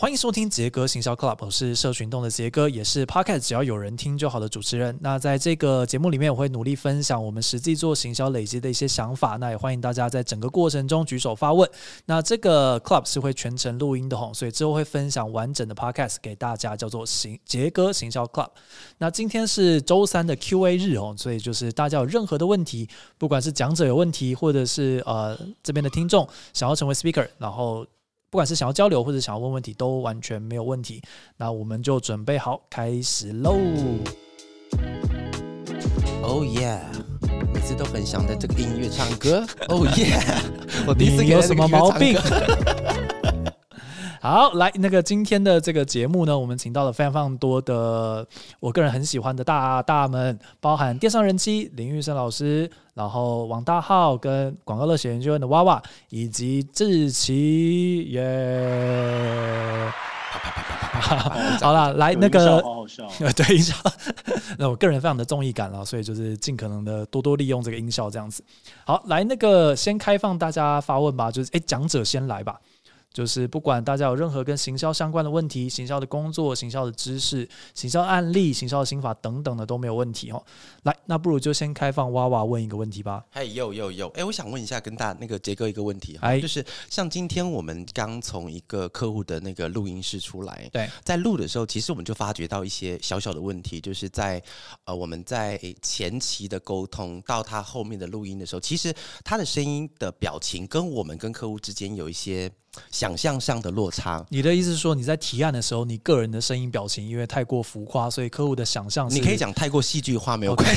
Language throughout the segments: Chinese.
欢迎收听杰哥行销 Club，我是社群动的杰哥，也是 Podcast 只要有人听就好的主持人。那在这个节目里面，我会努力分享我们实际做行销累积的一些想法。那也欢迎大家在整个过程中举手发问。那这个 Club 是会全程录音的吼，所以之后会分享完整的 Podcast 给大家，叫做行杰哥行销 Club。那今天是周三的 Q&A 日哦，所以就是大家有任何的问题，不管是讲者有问题，或者是呃这边的听众想要成为 Speaker，然后。不管是想要交流或者想要问问题，都完全没有问题。那我们就准备好开始喽！Oh yeah，每次都很想在这个音乐唱歌。Oh yeah，我第一次有什么毛病？好，来那个今天的这个节目呢，我们请到了非常非常多的我个人很喜欢的大大们，包含电商人妻林玉生老师，然后王大浩跟广告乐学研究院的娃娃，以及志奇耶。好了，来那个，好好笑，对音效，那我个人非常的综艺感了，所以就是尽可能的多多利用这个音效这样子。好，来那个先开放大家发问吧，就是哎讲者先来吧。就是不管大家有任何跟行销相关的问题、行销的工作、行销的知识、行销案例、行销的心法等等的都没有问题哦。来，那不如就先开放娃娃问一个问题吧。嘿，有有有，哎，我想问一下，跟大那个杰哥一个问题哈，就是像今天我们刚从一个客户的那个录音室出来，对，在录的时候，其实我们就发觉到一些小小的问题，就是在呃我们在前期的沟通到他后面的录音的时候，其实他的声音的表情跟我们跟客户之间有一些。想象上的落差，你的意思是说你在提案的时候，你个人的声音表情因为太过浮夸，所以客户的想象，你可以讲太过戏剧化没有关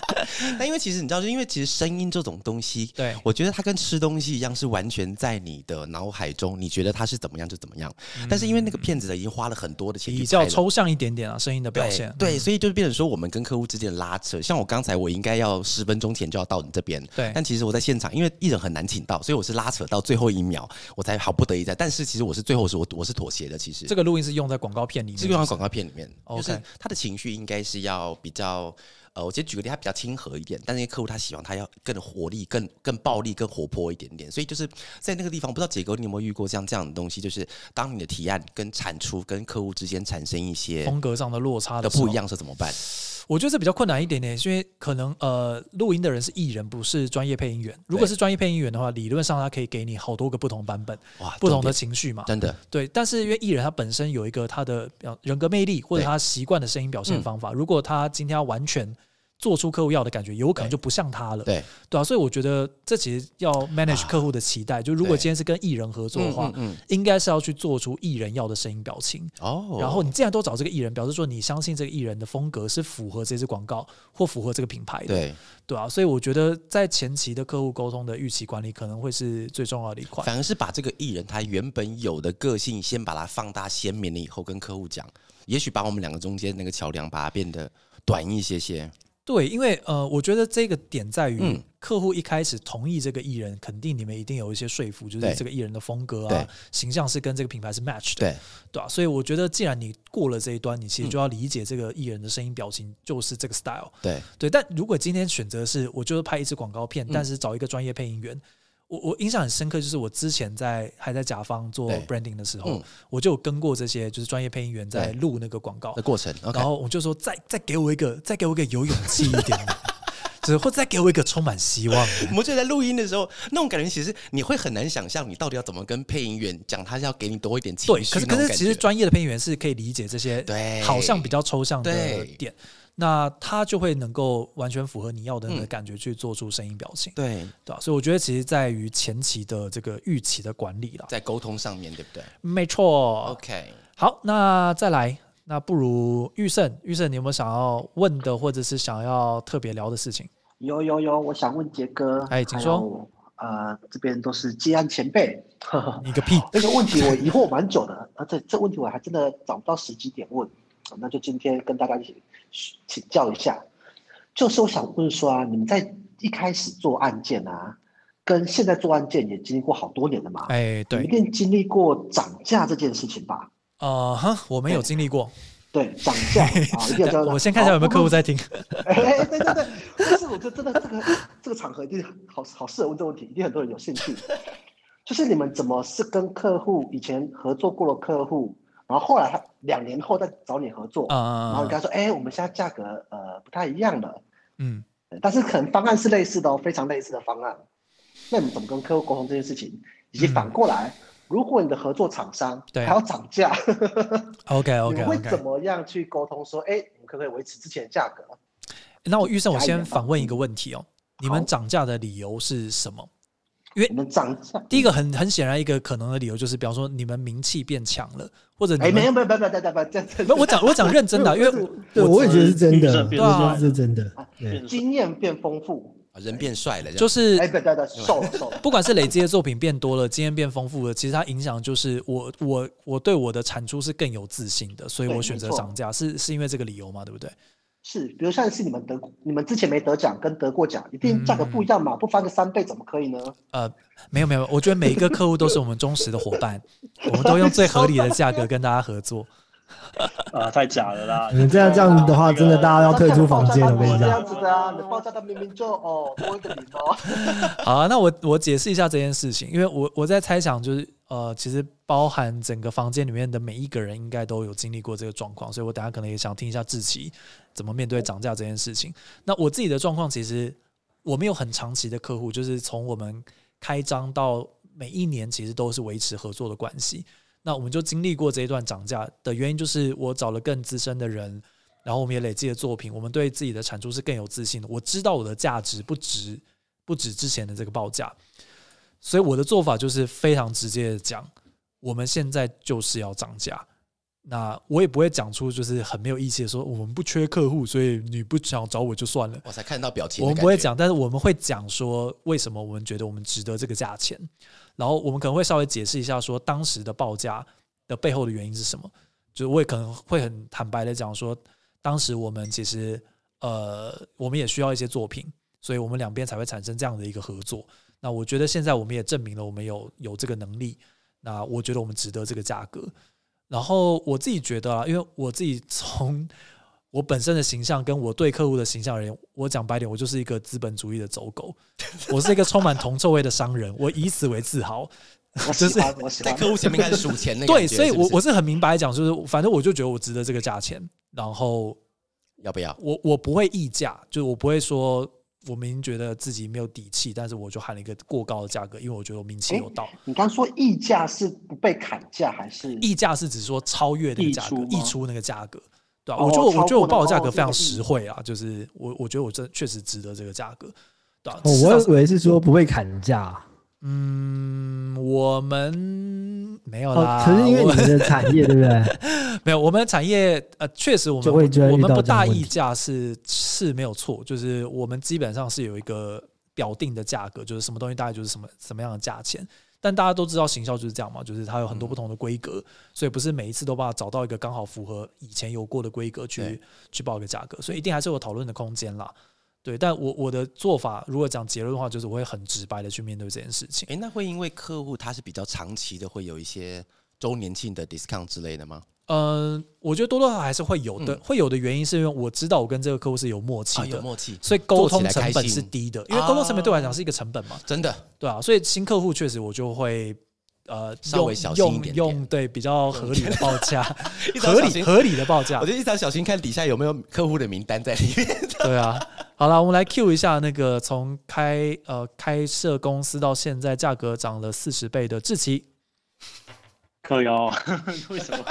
系。那因为其实你知道，就因为其实声音这种东西，对我觉得它跟吃东西一样，是完全在你的脑海中，你觉得它是怎么样就怎么样。但是因为那个骗子已经花了很多的钱，比较抽象一点点啊，声音的表现。对，所以就变成说我们跟客户之间的拉扯。像我刚才我应该要十分钟前就要到你这边，对。但其实我在现场，因为艺人很难请到，所以我是拉扯到最后一秒，我才好不得已在。但是其实我是最后是我我是妥协的。其实这个录音是用在广告片里面，是用在广告片里面。就是他的情绪应该是要比较。呃，我先举个例，他比较亲和一点，但那些客户他喜欢他要更活力、更更暴力、更活泼一点点，所以就是在那个地方，不知道杰哥你有没有遇过像这样的东西，就是当你的提案跟产出跟客户之间产生一些风格上的落差的不一样是怎么办？我觉得这比较困难一点点，因为可能呃，录音的人是艺人，不是专业配音员。如果是专业配音员的话，理论上他可以给你好多个不同版本，哇，不同的情绪嘛，真的对。但是因为艺人他本身有一个他的人格魅力，或者他习惯的声音表现方法，如果他今天要完全做出客户要的感觉，有可能就不像他了。对对啊，所以我觉得这其实要 manage 客户的期待。就如果今天是跟艺人合作的话，嗯应该是要去做出艺人要的声音表情。哦。然后你既然都找这个艺人，表示说你相信这个艺人的风格是符合这支广告或符合这个品牌的。对对啊，所以我觉得在前期的客户沟通的预期管理可能会是最重要的一块。反而是把这个艺人他原本有的个性先把它放大鲜明了以后，跟客户讲，也许把我们两个中间那个桥梁把它变得短一些些。对，因为呃，我觉得这个点在于客户一开始同意这个艺人，肯定你们一定有一些说服，就是这个艺人的风格啊、形象是跟这个品牌是 match 的，对对吧？所以我觉得，既然你过了这一端，你其实就要理解这个艺人的声音表情就是这个 style，对对。但如果今天选择是，我就是拍一支广告片，但是找一个专业配音员。我我印象很深刻，就是我之前在还在甲方做 branding 的时候，我就有跟过这些就是专业配音员在录那个广告的过程，然后我就说再再给我一个再给我一个有勇气一点的，只或再给我一个充满希望的。我们就在录音的时候，那种感觉其实你会很难想象，你到底要怎么跟配音员讲，他是要给你多一点情绪。对，可是可是其实专业的配音员是可以理解这些，对，好像比较抽象的点。那他就会能够完全符合你要的那个感觉去做出声音表情，对对吧？所以我觉得其实在于前期的这个预期的管理了，在沟通上面对不对？没错。OK，好，那再来，那不如玉胜，玉胜，你有没有想要问的，或者是想要特别聊的事情？有有有，我想问杰哥，哎，请说。呃，这边都是接案前辈，你个屁！这个问题我疑惑蛮久的，而且这问题我还真的找不到时机点问，那就今天跟大家一起。请教一下，就是我想问说啊，你们在一开始做案件啊，跟现在做案件也经历过好多年了嘛？哎，对，一定经历过涨价这件事情吧？啊，哈，我没有经历过。对，涨价啊，一定要我先看一下有没有客户在听。哎，对对对，但是我觉得真的这个这个场合一定好好适合问这个问题，一定很多人有兴趣。就是你们怎么是跟客户以前合作过的客户，然后后来他两年后再找你合作，然后你跟他说，哎，我们现在价格呃不太一样了，嗯，但是可能方案是类似的哦，非常类似的方案，那你们怎么跟客户沟通这件事情？以及反过来，如果你的合作厂商还要涨价，OK OK，你会怎么样去沟通说，哎，你们可不可以维持之前的价格？那我预算，我先反问一个问题哦，你们涨价的理由是什么？因为你们涨价，第一个很很显然一个可能的理由就是，比方说你们名气变强了，或者哎，没有没有没有没有没有这样，不，我讲我讲认真的，因为对，我也觉得是真的，对啊，是真的，经验变丰富，人变帅了，就是哎，对对对，瘦了 瘦。了，不管是累积的作品变多了，经验变丰富了，其实它影响就是我我我对我的产出是更有自信的，所以我选择涨价，是是因为这个理由嘛？对不对？是，比如像是你们得，你们之前没得奖跟得过奖，一定价格不一样嘛？不翻个三倍怎么可以呢？呃，没有没有，我觉得每一个客户都是我们忠实的伙伴，我们都用最合理的价格跟大家合作。啊，太假了啦！你这样这样的话，真的大家要退出房间了。我跟你讲，这样子的啊，你报价他明明就哦多一个零哦。好啊，那我我解释一下这件事情，因为我我在猜想，就是呃，其实包含整个房间里面的每一个人，应该都有经历过这个状况，所以我等下可能也想听一下志奇怎么面对涨价这件事情。那我自己的状况，其实我们有很长期的客户，就是从我们开张到每一年，其实都是维持合作的关系。那我们就经历过这一段涨价的原因，就是我找了更资深的人，然后我们也累积了作品，我们对自己的产出是更有自信的。我知道我的价值不值不止之前的这个报价，所以我的做法就是非常直接的讲，我们现在就是要涨价。那我也不会讲出就是很没有义气的说我们不缺客户，所以你不想找我就算了。我才看到表情，我们不会讲，但是我们会讲说为什么我们觉得我们值得这个价钱。然后我们可能会稍微解释一下，说当时的报价的背后的原因是什么。就是我也可能会很坦白的讲说，当时我们其实呃，我们也需要一些作品，所以我们两边才会产生这样的一个合作。那我觉得现在我们也证明了我们有有这个能力。那我觉得我们值得这个价格。然后我自己觉得啊，因为我自己从我本身的形象跟我对客户的形象而言，我讲白点，我就是一个资本主义的走狗，我是一个充满铜臭味的商人，我以此为自豪。就是在客户前面开始数钱那对，所以我我是很明白讲，就是反正我就觉得我值得这个价钱，然后要不要？我我不会议价，就是我不会说我明明觉得自己没有底气，但是我就喊了一个过高的价格，因为我觉得我名气有到。你刚说溢价是不被砍价还是？溢价是指说超越那个价格，溢出那个价格。对啊，我觉得我觉得我报的价格非常实惠啊，就是我我觉得我真确实值得这个价格，对啊。我以为是说不会砍价，嗯，我们没有啦。可是因为你们的产业对不对？没有，我们的产业呃，确实我们我们不大议价是是没有错，就是我们基本上是有一个表定的价格，就是什么东西大概就是什么什么样的价钱。但大家都知道行销就是这样嘛，就是它有很多不同的规格，所以不是每一次都把它找到一个刚好符合以前有过的规格去去报一个价格，所以一定还是有讨论的空间啦。对，但我我的做法如果讲结论的话，就是我会很直白的去面对这件事情。诶，那会因为客户他是比较长期的，会有一些周年庆的 discount 之类的吗？嗯，我觉得多多少少还是会有的，会有的原因是因为我知道我跟这个客户是有默契的，有默契，所以沟通成本是低的，因为沟通成本对我来讲是一个成本嘛，真的，对啊，所以新客户确实我就会呃稍微小心一点，用对比较合理的报价，合理合理的报价，我就一直小心看底下有没有客户的名单在里面。对啊，好了，我们来 Q 一下那个从开呃开设公司到现在价格涨了四十倍的志奇，可以哦，为什么？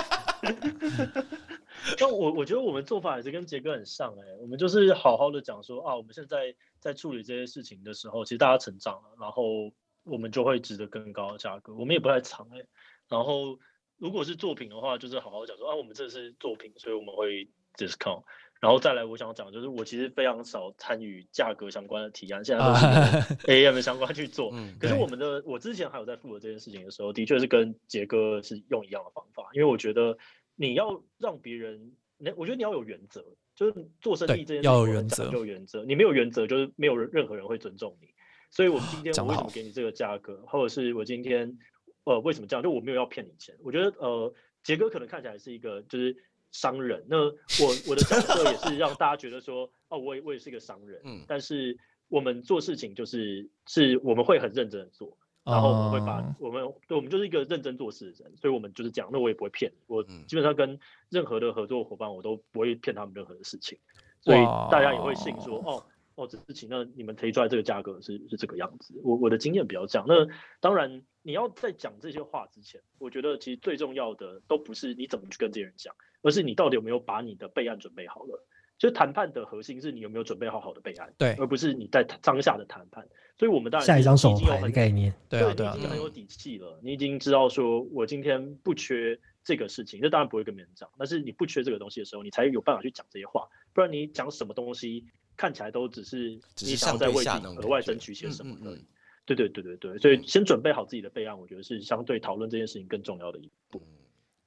但我我觉得我们做法也是跟杰哥很像哎，我们就是好好的讲说啊，我们现在在处理这些事情的时候，其实大家成长了，然后我们就会值得更高的价格。我们也不太藏哎，然后如果是作品的话，就是好好讲说啊，我们这是作品，所以我们会 discount。然后再来，我想讲就是我其实非常少参与价格相关的提案，现在都是 AM 相关去做。可是我们的我之前还有在负责这件事情的时候，的确是跟杰哥是用一样的方法，因为我觉得你要让别人，那我觉得你要有原则，就是做生意这件事要有原则，有原则，你没有原则，就是没有任何人会尊重你。所以我们今天我为什么给你这个价格，或者是我今天呃为什么这样？就我没有要骗你钱。我觉得呃杰哥可能看起来是一个就是。商人，那我我的角色也是让大家觉得说，哦，我也我也是一个商人，嗯，但是我们做事情就是是我们会很认真的做，然后我们会把我们对我们就是一个认真做事的人，所以我们就是讲，那我也不会骗我，基本上跟任何的合作伙伴，我都不会骗他们任何的事情，所以大家也会信说，哦 哦，这事情那你们提出来这个价格是是这个样子，我我的经验比较这样。那当然你要在讲这些话之前，我觉得其实最重要的都不是你怎么去跟这些人讲，而是你到底有没有把你的备案准备好了。就谈判的核心是你有没有准备好好的备案，对，而不是你在当下的谈判。所以，我们当然下一张手牌的概念，对啊，对啊，已经很有底气了。你已经知道说，我今天不缺这个事情，那当然不会跟别人讲。但是你不缺这个东西的时候，你才有办法去讲这些话。不然你讲什么东西，看起来都只是你想要在为自己额外争取些什么的。对对对对对，所以先准备好自己的备案，我觉得是相对讨论这件事情更重要的一步。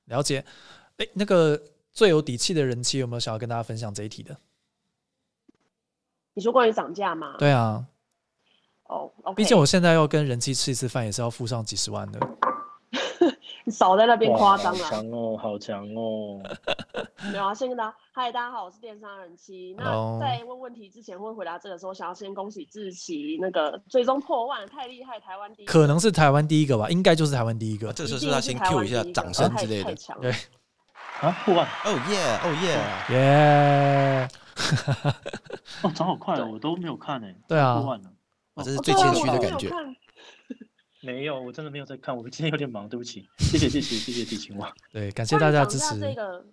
了解。哎，那个最有底气的人气有没有想要跟大家分享这一题的？你说关于涨价吗？对啊，哦，毕竟我现在要跟人气吃一次饭，也是要付上几十万的。你少在那边夸张了，强哦，好强哦。没有啊，先跟大家，嗨，大家好，我是电商人气。那在问问题之前，会回答这个时候，想要先恭喜志奇那个最终破万，太厉害，台湾第一，可能是台湾第一个吧，应该就是台湾第一个。这时候是要先 Q 一下掌声之类的，对。啊，破万，哦耶，哦耶，耶。哦，涨好快哦，我都没有看诶。对啊，破万了，这是最谦虚的感觉。没有，我真的没有在看，我今天有点忙，对不起。谢谢，谢谢，谢谢地青蛙。对，感谢大家支持。这个，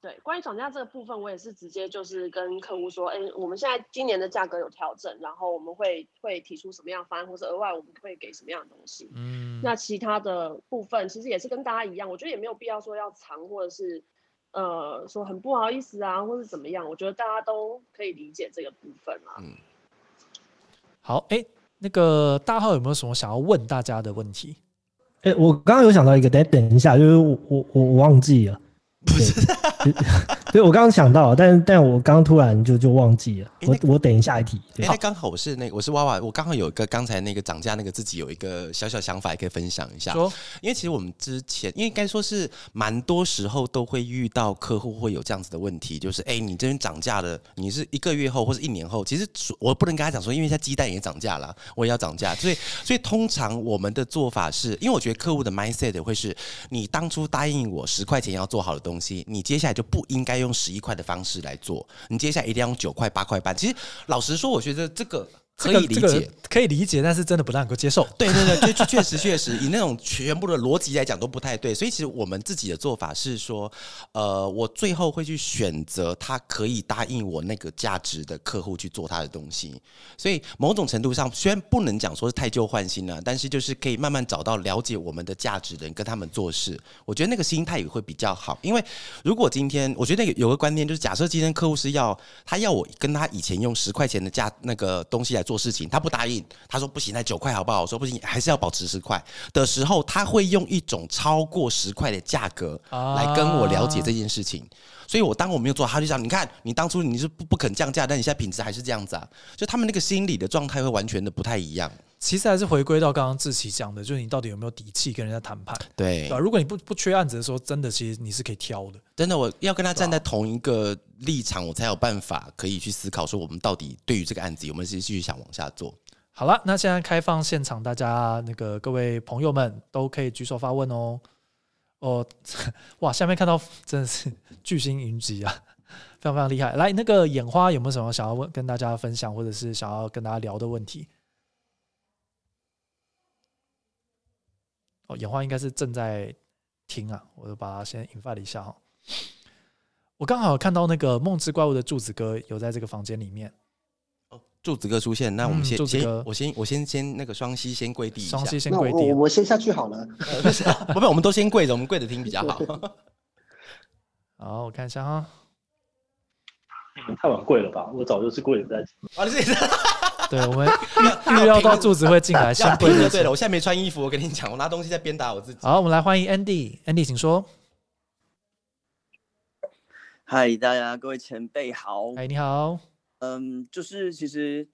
对，关于涨价这个部分，我也是直接就是跟客户说，哎，我们现在今年的价格有调整，然后我们会会提出什么样方案，或者额外我们会给什么样的东西。嗯。那其他的部分其实也是跟大家一样，我觉得也没有必要说要藏，或者是。呃，说很不好意思啊，或是怎么样？我觉得大家都可以理解这个部分啦。嗯，好，哎，那个大号有没有什么想要问大家的问题？哎，我刚刚有想到一个，等等一下，就是我我我忘记了。不是，对，我刚刚想到，但但我刚突然就就忘记了。我我等一下一题。哎，刚好我是那我是娃娃，我刚好有一个刚才那个涨价那个自己有一个小小想法，也可以分享一下。说，因为其实我们之前，因为该说是蛮多时候都会遇到客户会有这样子的问题，就是哎，你这边涨价了，你是一个月后或者一年后，其实我不能跟他讲说，因为现在鸡蛋也涨价了，我也要涨价。所以，所以通常我们的做法是，因为我觉得客户的 mindset 会是你当初答应我十块钱要做好的东西。东西，你接下来就不应该用十一块的方式来做，你接下来一定要用九块、八块半。其实，老实说，我觉得这个。可以理解，可以理解，但是真的不能够接受。对对对，确确实确实，以那种全部的逻辑来讲都不太对。所以其实我们自己的做法是说，呃，我最后会去选择他可以答应我那个价值的客户去做他的东西。所以某种程度上，虽然不能讲说是太旧换新了，但是就是可以慢慢找到了解我们的价值的人跟他们做事。我觉得那个心态也会比较好。因为如果今天，我觉得有个观念就是，假设今天客户是要他要我跟他以前用十块钱的价那个东西来。做事情，他不答应，他说不行，那九块好不好？我说不行，还是要保持十块的时候，他会用一种超过十块的价格来跟我了解这件事情。所以，我当我没有做，他就讲，你看，你当初你是不不肯降价，但你现在品质还是这样子啊？就他们那个心理的状态会完全的不太一样。其实还是回归到刚刚志奇讲的，就是你到底有没有底气跟人家谈判？对，如果你不不缺案子的时候，真的其实你是可以挑的。真的，我要跟他站在同一个立场，我才有办法可以去思考，说我们到底对于这个案子有没有继续想往下做。好了，那现在开放现场，大家那个各位朋友们都可以举手发问哦。哦，哇，下面看到真的是巨星云集啊，非常非常厉害。来，那个眼花有没有什么想要问跟大家分享，或者是想要跟大家聊的问题？哦，眼花应该是正在听啊，我就把它先引发了一下哈。我刚好看到那个梦之怪物的柱子哥有在这个房间里面。哦，柱子哥出现，那我们先先，我先我先先那个双膝先跪地双膝先跪地，我我先下去好了。不不，我们都先跪着，我们跪着听比较好。好，我看一下哈。太晚跪了吧？我早就是跪着在。啊，你这。对，我们 预料到柱子会进来，先跪就对了。我现在没穿衣服，我跟你讲，我拿东西在鞭打我自己。好，我们来欢迎 Andy，Andy，请说。嗨，大家各位前辈好。嗨，你好。嗯，就是其实，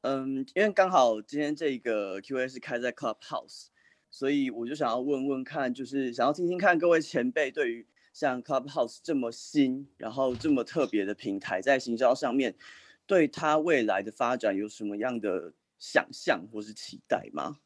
嗯，因为刚好今天这个 Q&A 是开在 Clubhouse，所以我就想要问问看，就是想要听听看各位前辈对于像 Clubhouse 这么新，然后这么特别的平台，在行销上面。对他未来的发展有什么样的想象或是期待吗？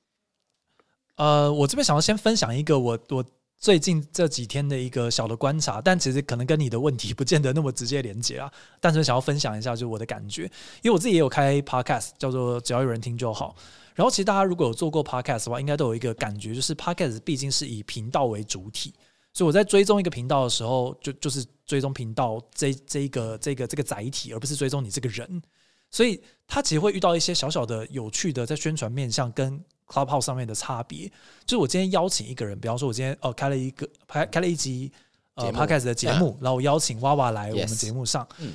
呃，我这边想要先分享一个我我最近这几天的一个小的观察，但其实可能跟你的问题不见得那么直接连接啊。但是想要分享一下，就是我的感觉，因为我自己也有开 podcast，叫做只要有人听就好。然后其实大家如果有做过 podcast 的话，应该都有一个感觉，就是 podcast 毕竟是以频道为主体，所以我在追踪一个频道的时候，就就是追踪频道这这一个这个这个载体，而不是追踪你这个人。所以他其实会遇到一些小小的有趣的在宣传面向跟 Clubhouse 上面的差别。就是我今天邀请一个人，比方说我今天哦开了一个开开了一集呃 podcast 的节目，然后我邀请娃娃来我们节目上，嗯，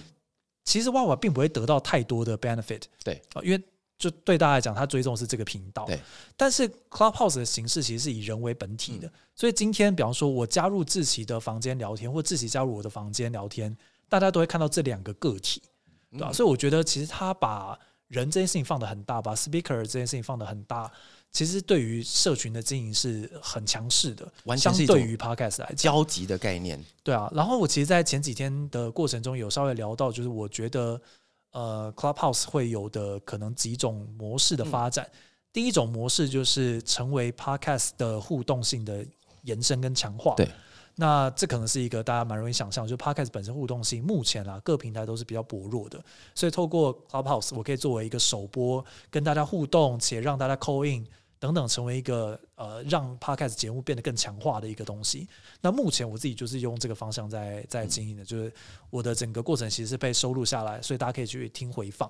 其实娃娃并不会得到太多的 benefit，对啊，因为。就对大家来讲，他追踪是这个频道。对，但是 Clubhouse 的形式其实是以人为本体的，所以今天，比方说我加入志奇的房间聊天，或志奇加入我的房间聊天，大家都会看到这两个个体，对吧？所以我觉得，其实他把人这件事情放的很大，把 Speaker 这件事情放的很大，其实对于社群的经营是很强势的，完全是对于 Podcast 来交集的概念。对啊，然后我其实，在前几天的过程中，有稍微聊到，就是我觉得。呃，Clubhouse 会有的可能几种模式的发展。第一种模式就是成为 Podcast 的互动性的延伸跟强化。对，那这可能是一个大家蛮容易想象，就 Podcast 本身互动性目前啊各平台都是比较薄弱的，所以透过 Clubhouse，我可以作为一个首播跟大家互动，且让大家 call in。等等，成为一个呃，让 podcast 节目变得更强化的一个东西。那目前我自己就是用这个方向在在经营的，就是我的整个过程其实是被收录下来，所以大家可以去听回放。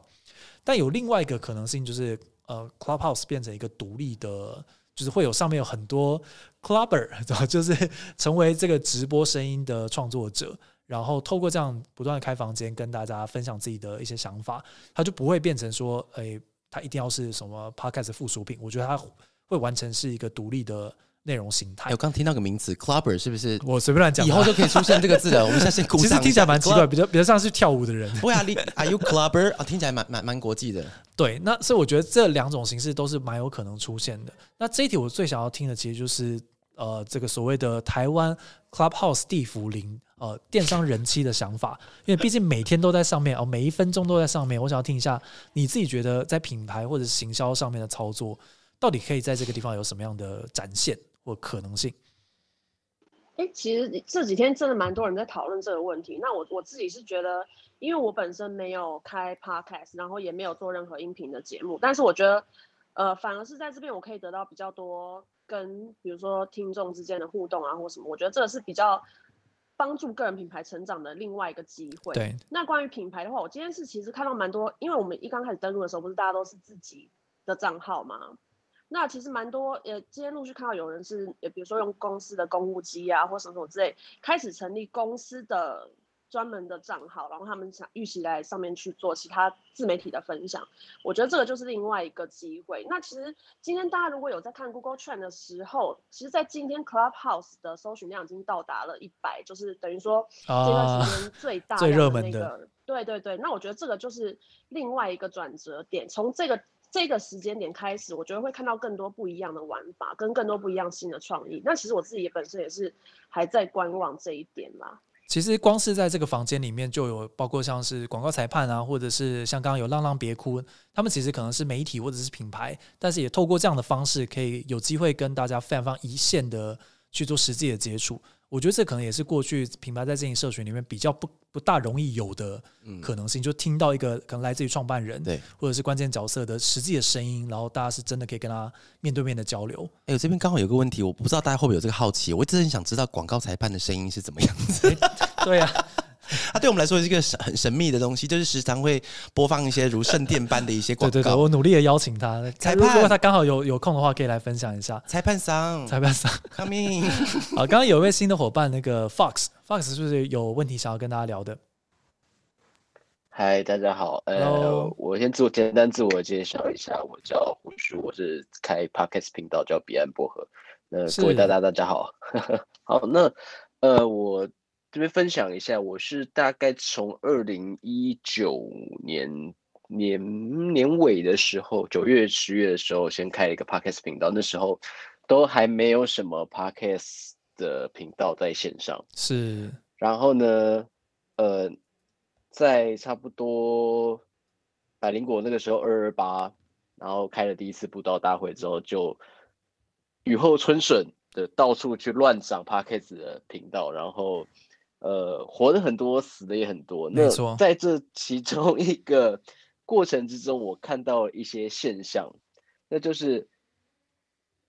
但有另外一个可能性，就是呃，Clubhouse 变成一个独立的，就是会有上面有很多 Clubber，就是成为这个直播声音的创作者，然后透过这样不断的开房间，跟大家分享自己的一些想法，它就不会变成说，诶。它一定要是什么 podcast 附属品？我觉得它会完成是一个独立的内容形态。我刚听到个名词，clubber 是不是？我随便乱讲，以后就可以出现这个字了。我们现在先 鼓掌。其实听起来蛮奇怪，比较比较像是跳舞的人。不啊，你 Are you clubber？啊，听起来蛮蛮蛮国际的。对，那所以我觉得这两种形式都是蛮有可能出现的。那这一题我最想要听的，其实就是呃，这个所谓的台湾 clubhouse 地茯苓。呃，电商人气的想法，因为毕竟每天都在上面哦，每一分钟都在上面。我想要听一下你自己觉得在品牌或者行销上面的操作，到底可以在这个地方有什么样的展现或可能性？哎，其实这几天真的蛮多人在讨论这个问题。那我我自己是觉得，因为我本身没有开 podcast，然后也没有做任何音频的节目，但是我觉得，呃，反而是在这边我可以得到比较多跟比如说听众之间的互动啊，或什么。我觉得这个是比较。帮助个人品牌成长的另外一个机会。对，那关于品牌的话，我今天是其实看到蛮多，因为我们一刚开始登录的时候，不是大家都是自己的账号吗？那其实蛮多，呃，今天陆续看到有人是，呃，比如说用公司的公务机啊，或什么什么之类，开始成立公司的。专门的账号，然后他们想预期来上面去做其他自媒体的分享，我觉得这个就是另外一个机会。那其实今天大家如果有在看 Google Trend 的时候，其实，在今天 Clubhouse 的搜寻量已经到达了一百，就是等于说这段时间最大最热门的那个。对对对，那我觉得这个就是另外一个转折点。从这个这个时间点开始，我觉得会看到更多不一样的玩法，跟更多不一样新的创意。那其实我自己本身也是还在观望这一点啦。其实光是在这个房间里面就有包括像是广告裁判啊，或者是像刚刚有浪浪别哭，他们其实可能是媒体或者是品牌，但是也透过这样的方式，可以有机会跟大家非常非常一线的去做实际的接触。我觉得这可能也是过去品牌在经营社群里面比较不不大容易有的可能性，就听到一个可能来自于创办人，对，或者是关键角色的实际的声音，然后大家是真的可以跟他面对面的交流。哎，我这边刚好有个问题，我不知道大家会不会有这个好奇，我一直很想知道广告裁判的声音是怎么样子。对呀。它对我们来说是一个很神秘的东西，就是时常会播放一些如圣殿般的一些广告。对对对，我努力的邀请他。裁判，如果他刚好有有空的话，可以来分享一下。裁判桑，裁判桑，coming。好，刚刚有一位新的伙伴，那个 Fox，Fox 是不是有问题想要跟大家聊的？嗨，大家好。呃，我先自我简单自我介绍一下，我叫胡叔，我是开 Podcast 频道叫彼岸薄荷。那各位大家大家好。好，那呃我。这边分享一下，我是大概从二零一九年年年尾的时候，九月十月的时候，先开了一个 podcast 频道。那时候都还没有什么 podcast 的频道在线上。是。然后呢，呃，在差不多百灵果那个时候二二八，然后开了第一次布道大会之后，就雨后春笋的到处去乱涨 Podcast 的频道，然后呃活的很多，死的也很多。那在这其中一个过程之中，我看到一些现象，那就是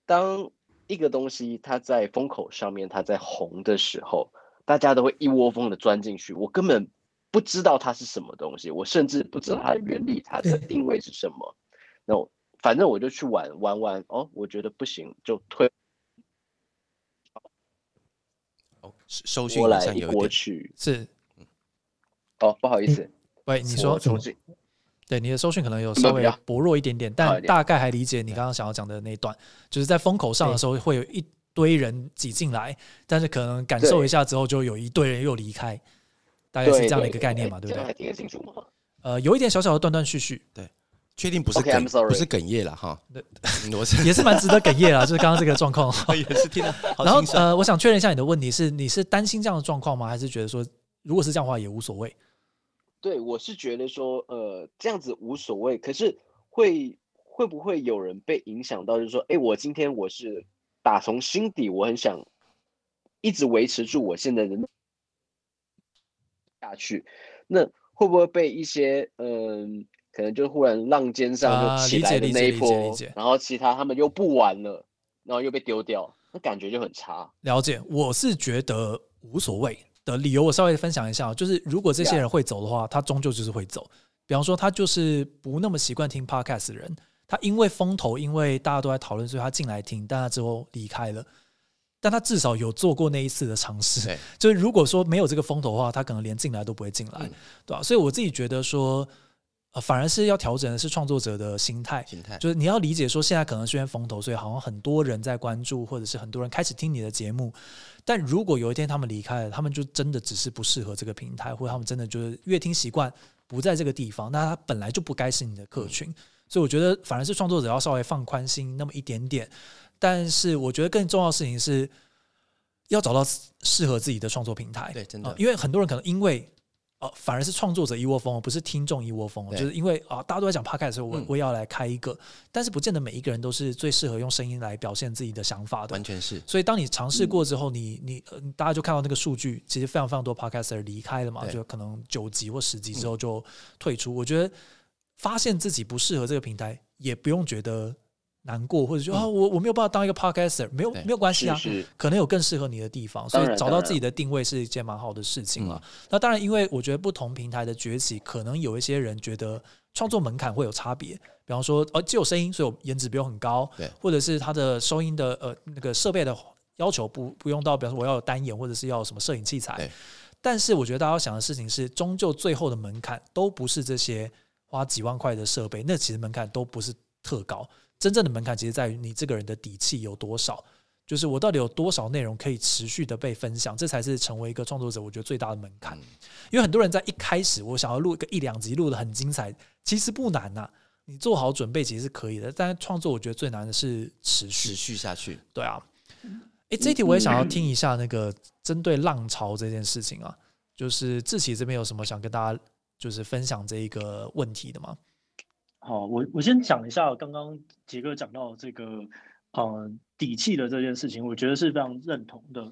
当一个东西它在风口上面，它在红的时候，大家都会一窝蜂的钻进去。我根本不知道它是什么东西，我甚至不知道它的原理，它的定位是什么。那我反正我就去玩玩玩哦，我觉得不行就退。哦，收讯过来过去。是，哦，不好意思，喂，你说。收讯，对你的收讯可能有稍微薄弱一点点，但大概还理解你刚刚想要讲的那一段，就是在风口上的时候会有一堆人挤进来，但是可能感受一下之后就有一堆人又离开，大概是这样的一个概念嘛，对不对？听得清楚吗？呃，有一点小小的断断续续，对。确定不是哽不是哽咽了哈，我是也是蛮值得哽咽了，就是刚刚这个状况，也是听了。然后呃，我想确认一下你的问题是，你是担心这样的状况吗？还是觉得说，如果是这样的话也无所谓？对，我是觉得说，呃，这样子无所谓。可是会会不会有人被影响到？就是说，哎，我今天我是打从心底，我很想一直维持住我现在的下去，那会不会被一些嗯？可能就忽然浪尖上就起来的那一波，然后其他他们又不玩了，然后又被丢掉，那感觉就很差。了解，我是觉得无所谓的理由，我稍微分享一下，就是如果这些人会走的话，他终究就是会走。比方说，他就是不那么习惯听 podcast 的人，他因为风头，因为大家都在讨论，所以他进来听，但他之后离开了。但他至少有做过那一次的尝试。就是如果说没有这个风头的话，他可能连进来都不会进来，对吧？所以我自己觉得说。呃，反而是要调整的是创作者的心态，心态就是你要理解说，现在可能是因为风头，所以好像很多人在关注，或者是很多人开始听你的节目。但如果有一天他们离开了，他们就真的只是不适合这个平台，或者他们真的就是乐听习惯不在这个地方，那他本来就不该是你的客群。所以我觉得反而是创作者要稍微放宽心那么一点点。但是我觉得更重要的事情是要找到适合自己的创作平台。对，真的，因为很多人可能因为。哦，反而是创作者一窝蜂，不是听众一窝蜂。就是因为啊，大家都在讲 podcast 的时候，我我也要来开一个，但是不见得每一个人都是最适合用声音来表现自己的想法的。完全是。所以当你尝试过之后，你你大家就看到那个数据，其实非常非常多 podcaster 离开了嘛，就可能九级或十级之后就退出。我觉得发现自己不适合这个平台，也不用觉得。难过，或者说啊，我我没有办法当一个 podcaster，没有没有关系啊，可能有更适合你的地方，所以找到自己的定位是一件蛮好的事情了。那当然，因为我觉得不同平台的崛起，可能有一些人觉得创作门槛会有差别，比方说，呃，既有声音，所以颜值不用很高，对，或者是它的收音的呃那个设备的要求不不用到，比方说我要有单眼，或者是要什么摄影器材。但是我觉得大家要想的事情是，终究最后的门槛都不是这些花几万块的设备，那其实门槛都不是特高。真正的门槛其实在于你这个人的底气有多少，就是我到底有多少内容可以持续的被分享，这才是成为一个创作者我觉得最大的门槛。因为很多人在一开始我想要录一个一两集录的很精彩，其实不难呐，你做好准备其实是可以的。但是创作我觉得最难的是持续持续下去。对啊，哎，这题我也想要听一下那个针对浪潮这件事情啊，就是志奇这边有什么想跟大家就是分享这一个问题的吗？好，我我先讲一下刚刚杰哥讲到这个，呃，底气的这件事情，我觉得是非常认同的。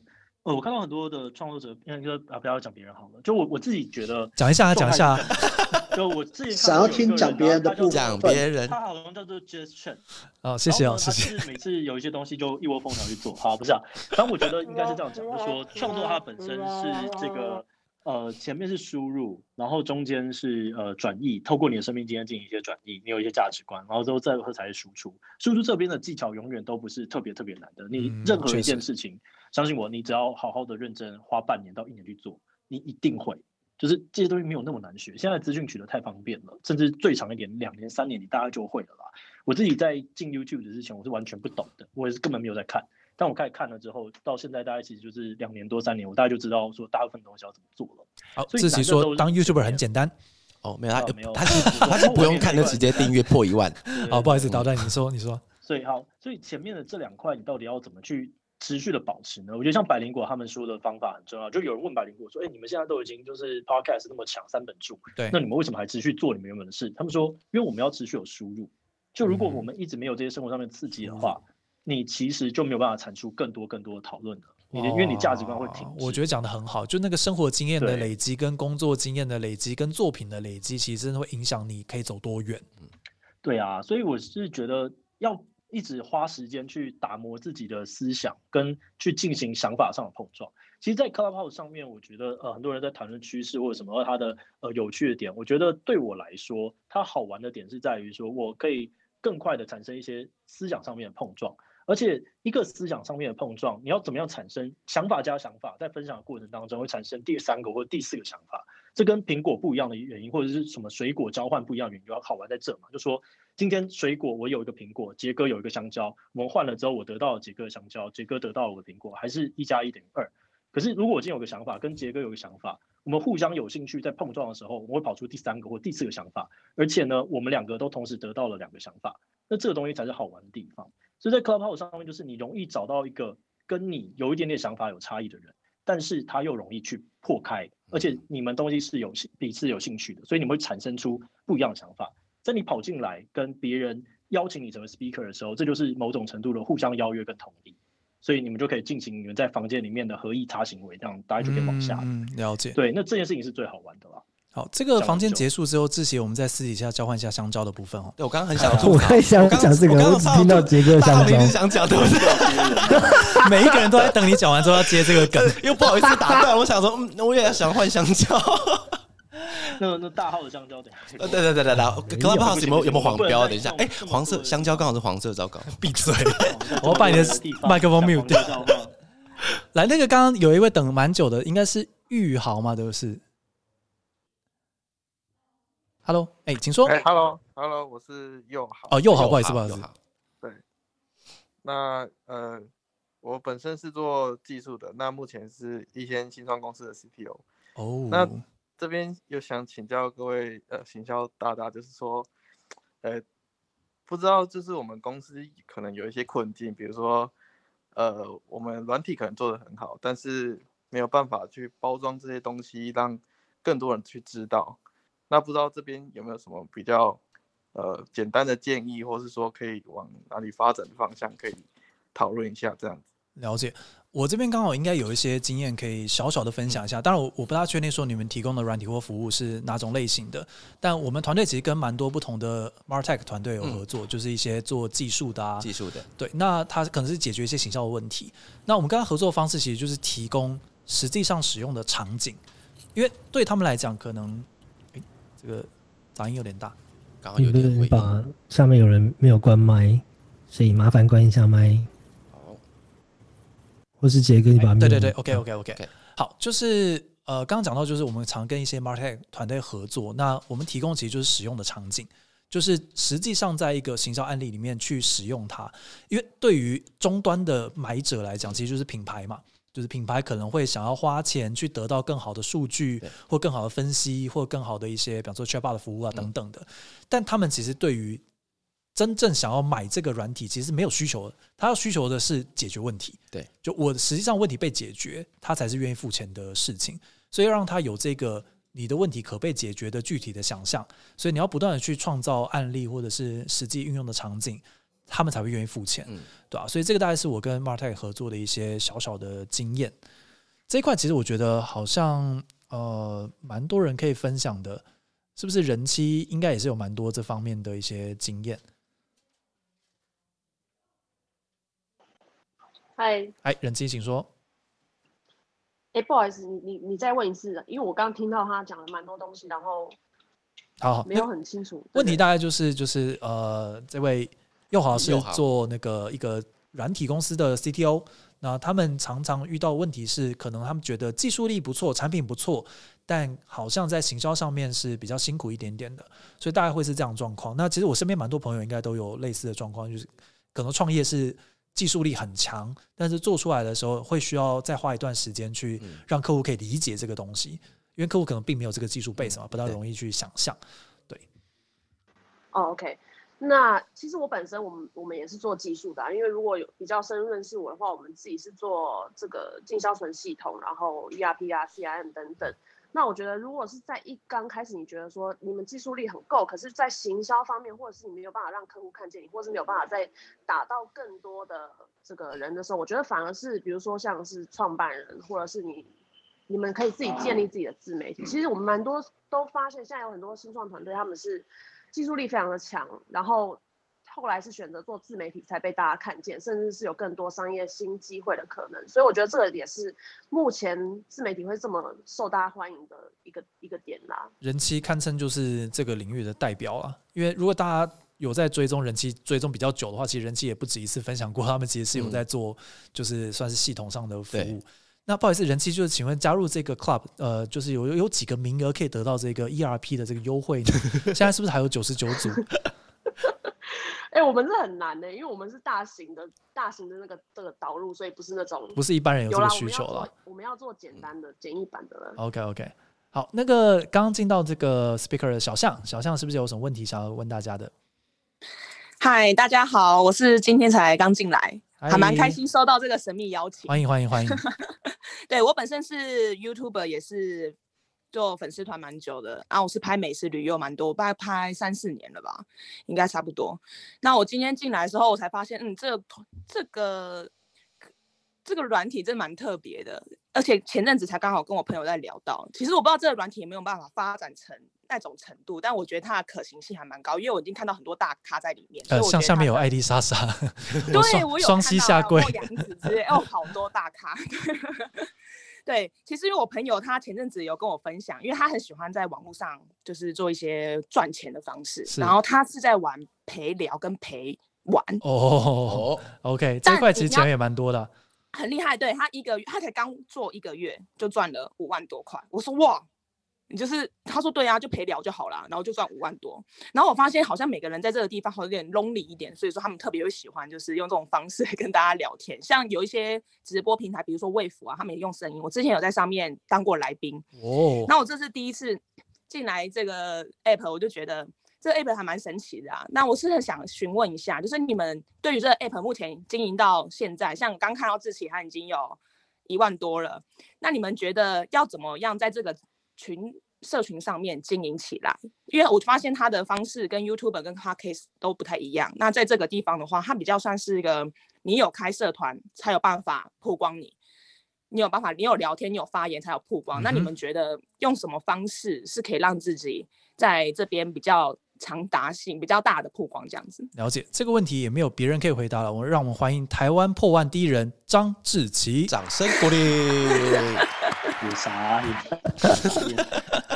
呃，我看到很多的创作者，应该说啊，不要讲别人好了，就我我自己觉得，讲一下，讲一下，就我自己想要听讲别人的，讲别人，他好像叫做 Just 哦，谢谢哦，谢谢。每次有一些东西就一窝蜂想去做，好，不是啊，但我觉得应该是这样讲，就是说创作它本身是这个。呃，前面是输入，然后中间是呃转译，透过你的生命经验进行一些转译，你有一些价值观，然后之后再后才是输出。输出这边的技巧永远都不是特别特别难的，你任何一件事情，相信我，你只要好好的认真，花半年到一年去做，你一定会。就是这些东西没有那么难学，现在资讯取得太方便了，甚至最长一点两年三年，你大概就会了啦。我自己在进 YouTube 之前，我是完全不懂的，我也是根本没有在看。但我开始看了之后，到现在大概其实就是两年多三年，我大概就知道说大部分东西要怎么做了。好，自己说当 YouTuber 很简单哦，没有他没有，他是他是不用看就直接订阅破一万。好，不好意思，导弹，你说你说。所以好，所以前面的这两块你到底要怎么去持续的保持呢？我觉得像百灵果他们说的方法很重要。就有人问百灵果说：“哎，你们现在都已经就是 Podcast 那么强三本柱，对，那你们为什么还持续做你们原本的事？”他们说：“因为我们要持续有输入。”就如果我们一直没有这些生活上面刺激的话，你其实就没有办法产出更多更多的讨论了。你的因为你价值观会停。我觉得讲的很好，就那个生活经验的累积、跟工作经验的累积、跟作品的累积，其实真的会影响你可以走多远。对啊，所以我是觉得要一直花时间去打磨自己的思想，跟去进行想法上的碰撞。其实，在 Clubhouse 上面，我觉得呃，很多人在谈论趋势或者什么它的呃有趣的点。我觉得对我来说，它好玩的点是在于说，我可以更快的产生一些思想上面的碰撞。而且，一个思想上面的碰撞，你要怎么样产生想法加想法，在分享的过程当中会产生第三个或第四个想法？这跟苹果不一样的原因，或者是什么水果交换不一样的原因，要好玩在这嘛？就说今天水果我有一个苹果，杰哥有一个香蕉，我们换了之后，我得到了杰哥香蕉，杰哥得到了我的苹果，还是一加一等于二？可是，如果我今天有个想法，跟杰哥有个想法，我们互相有兴趣，在碰撞的时候，我们会跑出第三个或第四个想法，而且呢，我们两个都同时得到了两个想法，那这个东西才是好玩的地方。所以在 Clubhouse 上面，就是你容易找到一个跟你有一点点想法有差异的人，但是他又容易去破开，而且你们东西是有彼此有兴趣的，所以你们会产生出不一样的想法。在你跑进来跟别人邀请你成为 speaker 的时候，这就是某种程度的互相邀约跟同意。所以你们就可以进行你们在房间里面的合意差行为，这样大家就可以往下。嗯，了解。对，那这件事情是最好玩的啦。好，这个房间结束之后，志奇，我们再私底下交换一下香蕉的部分哦。对我刚刚很 想，我刚想讲这个，我只听到杰哥香蕉，想讲对不对？每一个人都在等你讲完之后要接这个梗，又不好意思打断。我想说，嗯，我也要想换香蕉。那那大号的香蕉，等下。呃，对对对对对，Clubhouse 有没有有没有黄标？等一下，哎，黄色香蕉刚好是黄色，糟糕，闭嘴！我把你的麦克风 mute 掉。来，那个刚刚有一位等蛮久的，应该是玉豪嘛，对不是？Hello，哎，请说。哎，Hello，Hello，我是佑豪。哦，佑豪，不好意思，不好意思。对，那呃，我本身是做技术的，那目前是一间新创公司的 CTO。哦，那。这边又想请教各位呃行销大大，就是说，呃，不知道就是我们公司可能有一些困境，比如说，呃，我们软体可能做的很好，但是没有办法去包装这些东西，让更多人去知道。那不知道这边有没有什么比较呃简单的建议，或是说可以往哪里发展的方向，可以讨论一下这样子。了解。我这边刚好应该有一些经验可以小小的分享一下，当然我我不大确定说你们提供的软体或服务是哪种类型的，但我们团队其实跟蛮多不同的 Martech 团队有合作，就是一些做技术的啊，技术的，对，那它可能是解决一些形象的问题。那我们跟他合作的方式其实就是提供实际上使用的场景，因为对他们来讲，可能诶这个杂音有点大，刚刚有点把下面有人没有关麦，所以麻烦关一下麦。或是杰哥，你把对对对，OK OK OK，好，就是呃，刚刚讲到，就是我们常跟一些 Martech 团队合作，那我们提供其实就是使用的场景，就是实际上在一个行销案例里面去使用它，因为对于终端的买者来讲，其实就是品牌嘛，就是品牌可能会想要花钱去得到更好的数据，或更好的分析，或更好的一些，比方说 chatbot 的服务啊等等的，但他们其实对于真正想要买这个软体，其实没有需求的。他要需求的是解决问题。对，就我实际上问题被解决，他才是愿意付钱的事情。所以让他有这个你的问题可被解决的具体的想象。所以你要不断的去创造案例或者是实际运用的场景，他们才会愿意付钱，对吧？所以这个大概是我跟 Martech 合作的一些小小的经验。这一块其实我觉得好像呃蛮多人可以分享的，是不是？人妻应该也是有蛮多这方面的一些经验。嗨，哎，任机，请说。哎，不好意思，你你你再问一次，因为我刚刚听到他讲了蛮多东西，然后好没有很清楚。问题大概就是就是呃，这位又好是做那个一个软体公司的 CTO，那他们常常遇到问题是，可能他们觉得技术力不错，产品不错，但好像在行销上面是比较辛苦一点点的，所以大概会是这样状况。那其实我身边蛮多朋友应该都有类似的状况，就是可能创业是。技术力很强，但是做出来的时候会需要再花一段时间去让客户可以理解这个东西，因为客户可能并没有这个技术背景嘛，不太容易去想象。对。哦，OK，那其实我本身我们我们也是做技术的，因为如果有比较深入认识我的话，我们自己是做这个进销存系统，然后 ERP 啊、CRM 等等。那我觉得，如果是在一刚开始，你觉得说你们技术力很够，可是，在行销方面，或者是你没有办法让客户看见你，或者是没有办法再打到更多的这个人的时候，我觉得反而是，比如说像是创办人，或者是你，你们可以自己建立自己的自媒体。其实我们蛮多都发现，现在有很多新创团队，他们是技术力非常的强，然后。后来是选择做自媒体才被大家看见，甚至是有更多商业新机会的可能。所以我觉得这个也是目前自媒体会这么受大家欢迎的一个一个点啦。人气堪称就是这个领域的代表啊！因为如果大家有在追踪人气追踪比较久的话，其实人气也不止一次分享过，他们其实是有在做，就是算是系统上的服务。那不好意思，人气就是请问加入这个 club，呃，就是有有几个名额可以得到这个 ERP 的这个优惠呢？现在是不是还有九十九组？哎，我们是很难的，因为我们是大型的、大型的那个这个导入，所以不是那种不是一般人有这个需求了。我们要做简单的、简易版的了。OK OK，好，那个刚刚进到这个 speaker 的小象，小象是不是有什么问题想要问大家的？嗨，大家好，我是今天才刚进来，还蛮开心收到这个神秘邀请。欢迎欢迎欢迎。对我本身是 YouTuber，也是。做粉丝团蛮久的啊，我是拍美食旅游蛮多，大概拍三四年了吧，应该差不多。那我今天进来的时候，我才发现，嗯，这这个这个软体真蛮特别的，而且前阵子才刚好跟我朋友在聊到，其实我不知道这个软体有没有办法发展成那种程度，但我觉得它的可行性还蛮高，因为我已经看到很多大咖在里面。呃，像下面有艾丽莎莎，对我有双膝下跪，杨子之类，哦，好多大咖。对，其实因为我朋友他前阵子有跟我分享，因为他很喜欢在网络上就是做一些赚钱的方式，然后他是在玩陪聊跟陪玩哦。OK，这块其实钱也蛮多的，很厉害。对他一个月，他才刚做一个月就赚了五万多块。我说哇。你就是他说对啊，就陪聊就好了，然后就赚五万多。然后我发现好像每个人在这个地方好像有点 lonely 一点，所以说他们特别会喜欢就是用这种方式 跟大家聊天。像有一些直播平台，比如说卫福啊，他们也用声音。我之前有在上面当过来宾哦。那我这是第一次进来这个 app，我就觉得这个 app 还蛮神奇的啊。那我是很想询问一下，就是你们对于这个 app 目前经营到现在，像刚看到志奇他已经有一万多了，那你们觉得要怎么样在这个群社群上面经营起来，因为我发现他的方式跟 YouTube 跟 Podcast 都不太一样。那在这个地方的话，它比较算是一个你有开社团才有办法曝光你，你有办法，你有聊天，你有发言才有曝光。那你们觉得用什么方式是可以让自己在这边比较长达性比较大的曝光？这样子了解这个问题也没有别人可以回答了。我让我们欢迎台湾破万第一人张志奇，掌声鼓励。有啥？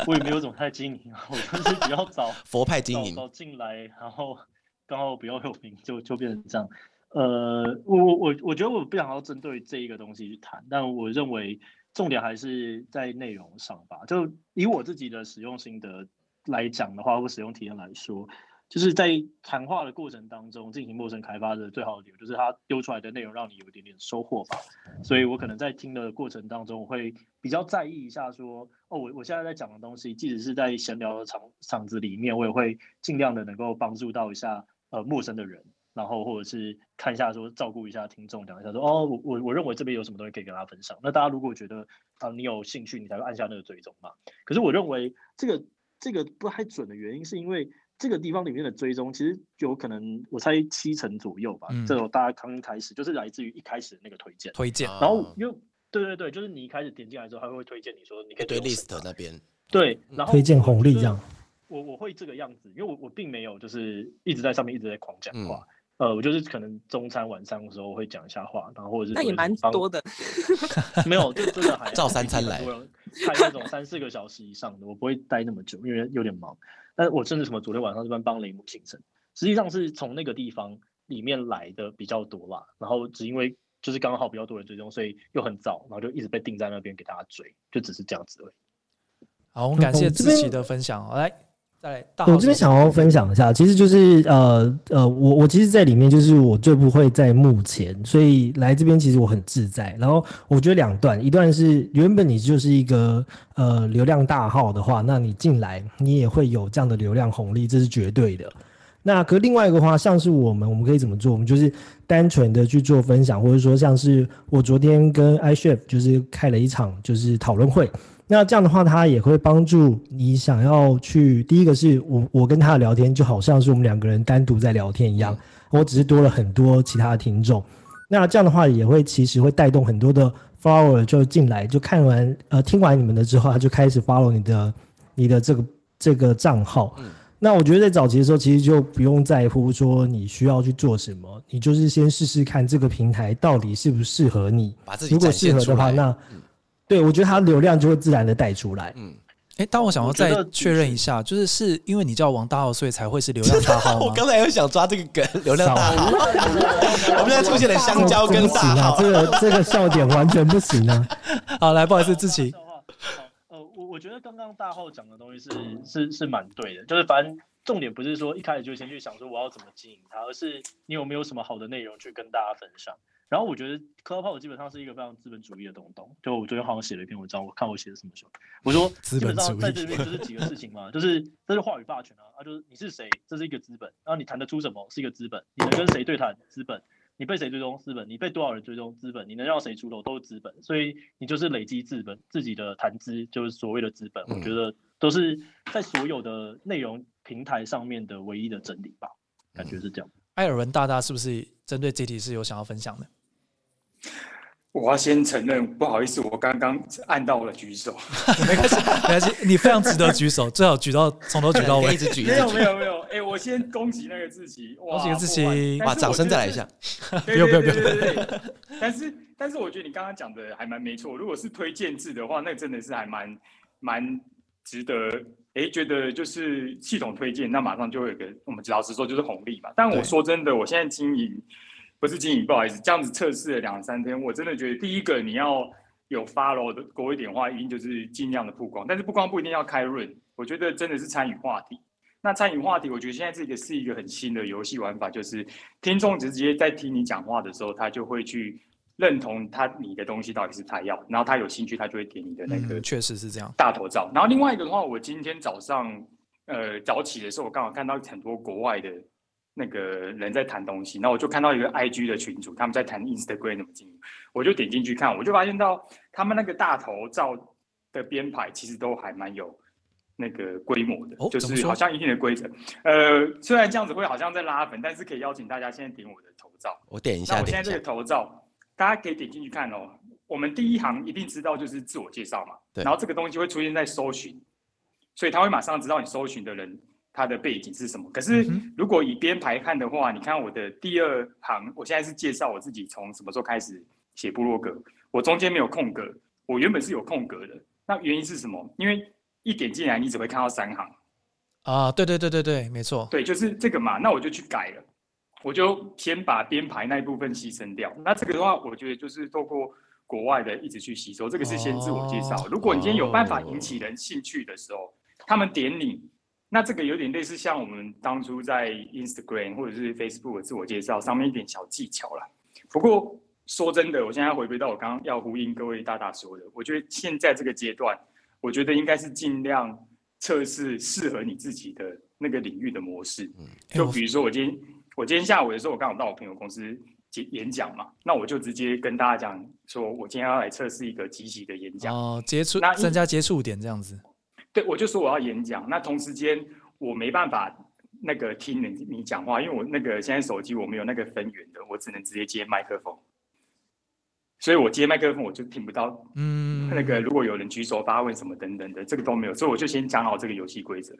我也没有怎么太经营啊，我就是比较早 佛派经营，早进来，然后刚好比较有名，就就变成这样。呃，我我我觉得我不想要针对这一个东西去谈，但我认为重点还是在内容上吧。就以我自己的使用心得来讲的话，或使用体验来说。就是在谈话的过程当中进行陌生开发的最好的理由，就是他丢出来的内容让你有一点点收获吧。所以我可能在听的过程当中，我会比较在意一下，说哦，我我现在在讲的东西，即使是在闲聊的场场子里面，我也会尽量的能够帮助到一下呃陌生的人，然后或者是看一下说照顾一下听众，讲一下说哦，我我我认为这边有什么东西可以跟大家分享。那大家如果觉得啊你有兴趣，你才会按下那个追踪嘛。可是我认为这个这个不太准的原因，是因为。这个地方里面的追踪，其实有可能我猜七成左右吧。这种大家刚开始就是来自于一开始的那个推荐，推荐。然后又对对对，就是你一开始点进来之后，他会推荐你说你可以对 list 那边对，然后推荐红利这样。我我会这个样子，因为我我并没有就是一直在上面一直在狂讲话。呃，我就是可能中餐晚餐的时候会讲一下话，然后或者是那也蛮多的，没有就真的还照三餐来，开那种三四个小时以上的，我不会待那么久，因为有点忙。但我甚至什么昨天晚上这边帮雷姆庆生，实际上是从那个地方里面来的比较多啦。然后只因为就是刚好比较多人追踪，所以又很早，然后就一直被定在那边给大家追，就只是这样子而已。好，我们感谢志奇的分享，来。我这边想要分享一下，其实就是呃呃，我我其实，在里面就是我最不会在幕前，所以来这边其实我很自在。然后我觉得两段，一段是原本你就是一个呃流量大号的话，那你进来你也会有这样的流量红利，这是绝对的。那可另外一个话，像是我们，我们可以怎么做？我们就是单纯的去做分享，或者说像是我昨天跟 iChef 就是开了一场就是讨论会。那这样的话，他也会帮助你想要去。第一个是我我跟他的聊天，就好像是我们两个人单独在聊天一样。我只是多了很多其他的听众。那这样的话，也会其实会带动很多的 follower 就进来，就看完呃听完你们的之后，他就开始 follow 你的你的这个这个账号。那我觉得在早期的时候，其实就不用在乎说你需要去做什么，你就是先试试看这个平台到底适不适合你。如果适合的话，那对我觉得它流量就会自然的带出来。嗯，哎，但我想要再确认一下，就是是因为你叫王大号，所以才会是流量大 号我刚才又想抓这个梗，流量大号。我们现在出现了香蕉跟大号，这个这个笑点完全不行啊！好，来，不好意思，志奇。我觉得刚刚大号讲的东西是是是蛮对的，就是反正重点不是说一开始就先去想说我要怎么经营它，而是你有没有什么好的内容去跟大家分享。然后我觉得 Clubhouse 基本上是一个非常资本主义的东东。就我昨天好像写了一篇文章，我看我写的什么时候，我说基本上在这边就是几个事情嘛，就是这是话语霸权啊，啊就是你是谁，这是一个资本，然后你谈得出什么是一个资本，你能跟谁对谈资本。你被谁追踪资本？你被多少人追踪资本？你能让谁出头都是资本，所以你就是累积资本，自己的谈资就是所谓的资本。我觉得都是在所有的内容平台上面的唯一的真理吧，感觉是这样。艾尔文大大是不是针对这题是有想要分享的？我要先承认，不好意思，我刚刚按到了举手。没关系，没关系，你非常值得举手，最好举到从头举到尾，一直举。没有，没有，没有。哎，我先恭喜那个志奇，恭喜志奇，哇，掌声再来一下。不用，不用，不用，对对。但是，但是，我觉得你刚刚讲的还蛮没错。如果是推荐制的话，那真的是还蛮蛮值得。哎，觉得就是系统推荐，那马上就会有个，我们老实说就是红利嘛。但我说真的，我现在经营。不是经营，不好意思，这样子测试了两三天，我真的觉得第一个你要有 follow 的多一点话，一定就是尽量的曝光，但是曝光不一定要开润，我觉得真的是参与话题。那参与话题，我觉得现在这个是一个很新的游戏玩法，就是听众直接在听你讲话的时候，他就会去认同他你的东西到底是他要，然后他有兴趣，他就会点你的那个，确实是这样大头照。然后另外一个的话，我今天早上呃早起的时候，我刚好看到很多国外的。那个人在谈东西，然后我就看到一个 IG 的群主，他们在谈 Instagram 怎么经营，我就点进去看，我就发现到他们那个大头照的编排其实都还蛮有那个规模的，就是好像一定的规则。呃，虽然这样子会好像在拉粉，但是可以邀请大家现在点我的头照，我点一下。那我现在这个头照，大家可以点进去看哦。我们第一行一定知道就是自我介绍嘛，然后这个东西会出现在搜寻，所以他会马上知道你搜寻的人。他的背景是什么？可是如果以编排看的话，你看我的第二行，我现在是介绍我自己从什么时候开始写部落格，我中间没有空格，我原本是有空格的。那原因是什么？因为一点进来，你只会看到三行。啊，对对对对对，没错，对，就是这个嘛。那我就去改了，我就先把编排那一部分牺牲掉。那这个的话，我觉得就是透过国外的一直去吸收，这个是先自我介绍。如果你今天有办法引起人兴趣的时候，他们点你。那这个有点类似像我们当初在 Instagram 或者是 Facebook 自我介绍上面一点小技巧了。不过说真的，我现在回归到我刚刚要呼应各位大大说的，我觉得现在这个阶段，我觉得应该是尽量测试适合你自己的那个领域的模式。就比如说我今天我今天下午的时候，我刚好到我朋友公司演演讲嘛，那我就直接跟大家讲说，我今天要来测试一个积极的演讲哦，接触那增加接触点这样子。对，我就说我要演讲，那同时间我没办法那个听你你讲话，因为我那个现在手机我没有那个分源的，我只能直接接麦克风，所以我接麦克风我就听不到，嗯，那个如果有人举手发问什么等等的，这个都没有，所以我就先讲好这个游戏规则。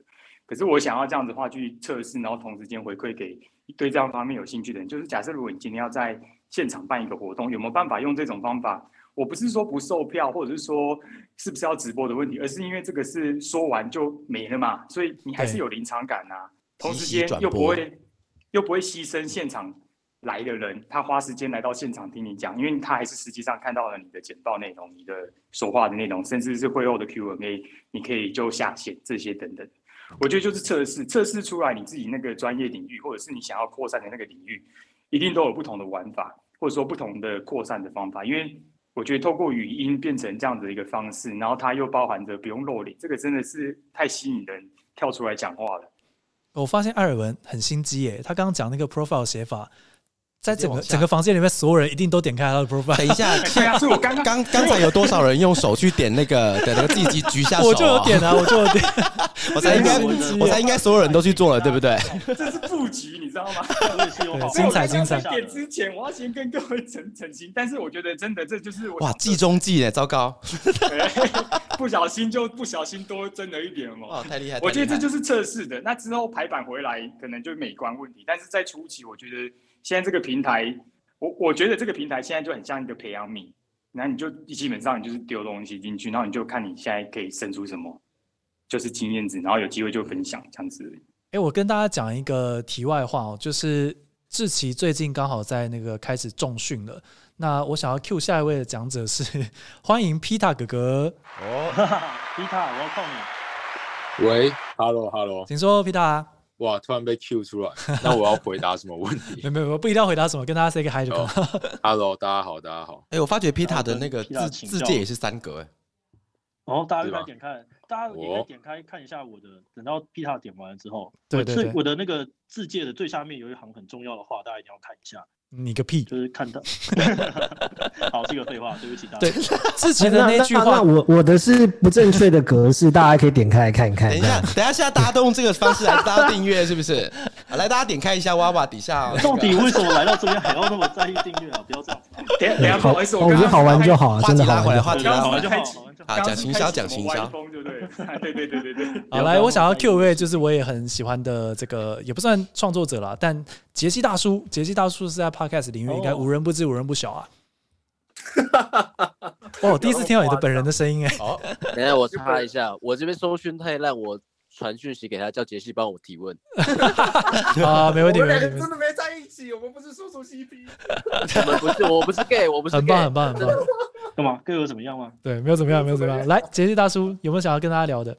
可是我想要这样子的话去测试，然后同时间回馈给对这样方面有兴趣的人，就是假设如果你今天要在现场办一个活动，有没有办法用这种方法？我不是说不售票，或者是说是不是要直播的问题，而是因为这个是说完就没了嘛，所以你还是有临场感呐。同时间又不会又不会牺牲现场来的人，他花时间来到现场听你讲，因为他还是实际上看到了你的简报内容、你的说话的内容，甚至是会后的 Q&A，你可以就下线这些等等。我觉得就是测试，测试出来你自己那个专业领域，或者是你想要扩散的那个领域，一定都有不同的玩法，或者说不同的扩散的方法，因为。我觉得透过语音变成这样的一个方式，然后它又包含着不用露脸，这个真的是太吸引人跳出来讲话了。我发现艾尔文很心机耶，他刚刚讲那个 profile 写法。在整个整个房间里面，所有人一定都点开他的 profile。等一下，所以我刚刚刚才有多少人用手去点那个的那个自己举下手？我就有点啊，我就有点。我猜应该，我猜应该所有人都去做了，对不对？这是布局，你知道吗？精彩精彩。点之前，我要先跟各位澄澄清，但是我觉得真的这就是哇，计中计哎，糟糕，不小心就不小心多争了一点嘛。哇，太厉害！我觉得这就是测试的，那之后排版回来可能就美观问题，但是在初期，我觉得。现在这个平台，我我觉得这个平台现在就很像一个培养皿，然后你就基本上你就是丢东西进去，然后你就看你现在可以生出什么，就是经验值，然后有机会就分享这样子。哎，我跟大家讲一个题外话哦，就是志奇最近刚好在那个开始重训了，那我想要 Q 下一位的讲者是欢迎 Pita 哥哥哦，Pita，我要靠你。喂，Hello Hello，请说 Pita。哇！突然被 Q 出来，那我要回答什么问题？没没没有，不一定要回答什么，跟大家 say 个 hi 就好。Hello，大家好，大家好。哎，我发觉 Pita 的那个字字界也是三格哎。哦，大家应该点开，大家也该点开看一下我的。等到 Pita 点完了之后，对对对，我的那个字界的最下面有一行很重要的话，大家一定要看一下。你个屁！就是看到，好，这个废话，对不起大家。对，自己的那句话，那我我的是不正确的格式，大家可以点开来看一看。等一下，等一下，现在大家都用这个方式来大家订阅，是不是？来，大家点开一下哇哇底下。到底为什么来到这边还要那么在意订阅啊？不要这样。等下，等下，不好意思，我觉得好玩就好，真的好玩。话题拉回来，好啊，讲行销，讲行销，对 对？对对对。好，来，我想要 Q 一位，就是我也很喜欢的这个，也不算创作者啦，但杰西大叔，杰西大叔是在 Podcast 领域应该。无人不知，无人不晓啊！哦，第一次听到你的本人的声音哎。好，等下我插一下，我这边搜讯太烂，我传讯息给他，叫杰西帮我提问。啊，没问题，没问题。真的没在一起，我们不是叔叔 CP。我们不是，我不是 gay，我不是。很棒，很棒，很棒。干嘛？gay 有怎么样吗？对，没有怎么样，没有怎么样。来，杰西大叔，有没有想要跟大家聊的？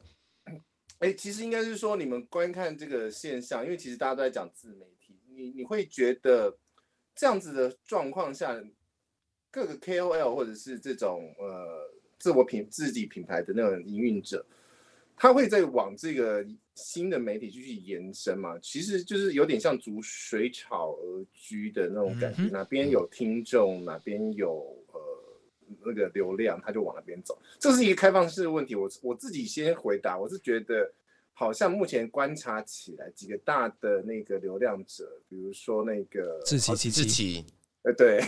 哎，其实应该是说，你们观看这个现象，因为其实大家都在讲自媒体，你你会觉得。这样子的状况下，各个 KOL 或者是这种呃自我品自己品牌的那种营运者，他会在往这个新的媒体继续延伸嘛？其实就是有点像逐水草而居的那种感觉，哪边有听众，哪边有呃那个流量，他就往那边走。这是一个开放式的问题，我我自己先回答，我是觉得。好像目前观察起来，几个大的那个流量者，比如说那个志奇、志奇，呃，对，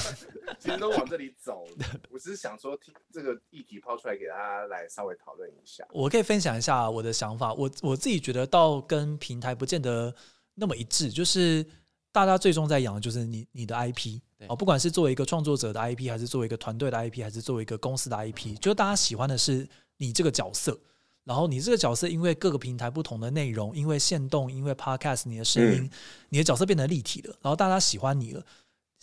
其实都往这里走。我只是想说，这个议题抛出来给大家来稍微讨论一下。我可以分享一下我的想法。我我自己觉得，倒跟平台不见得那么一致。就是大家最终在养的就是你你的 IP 哦，不管是作为一个创作者的 IP，还是作为一个团队的 IP，还是作为一个公司的 IP，就是大家喜欢的是你这个角色。然后你这个角色，因为各个平台不同的内容，因为线动，因为 podcast，你的声音，你的角色变得立体了，然后大家喜欢你了，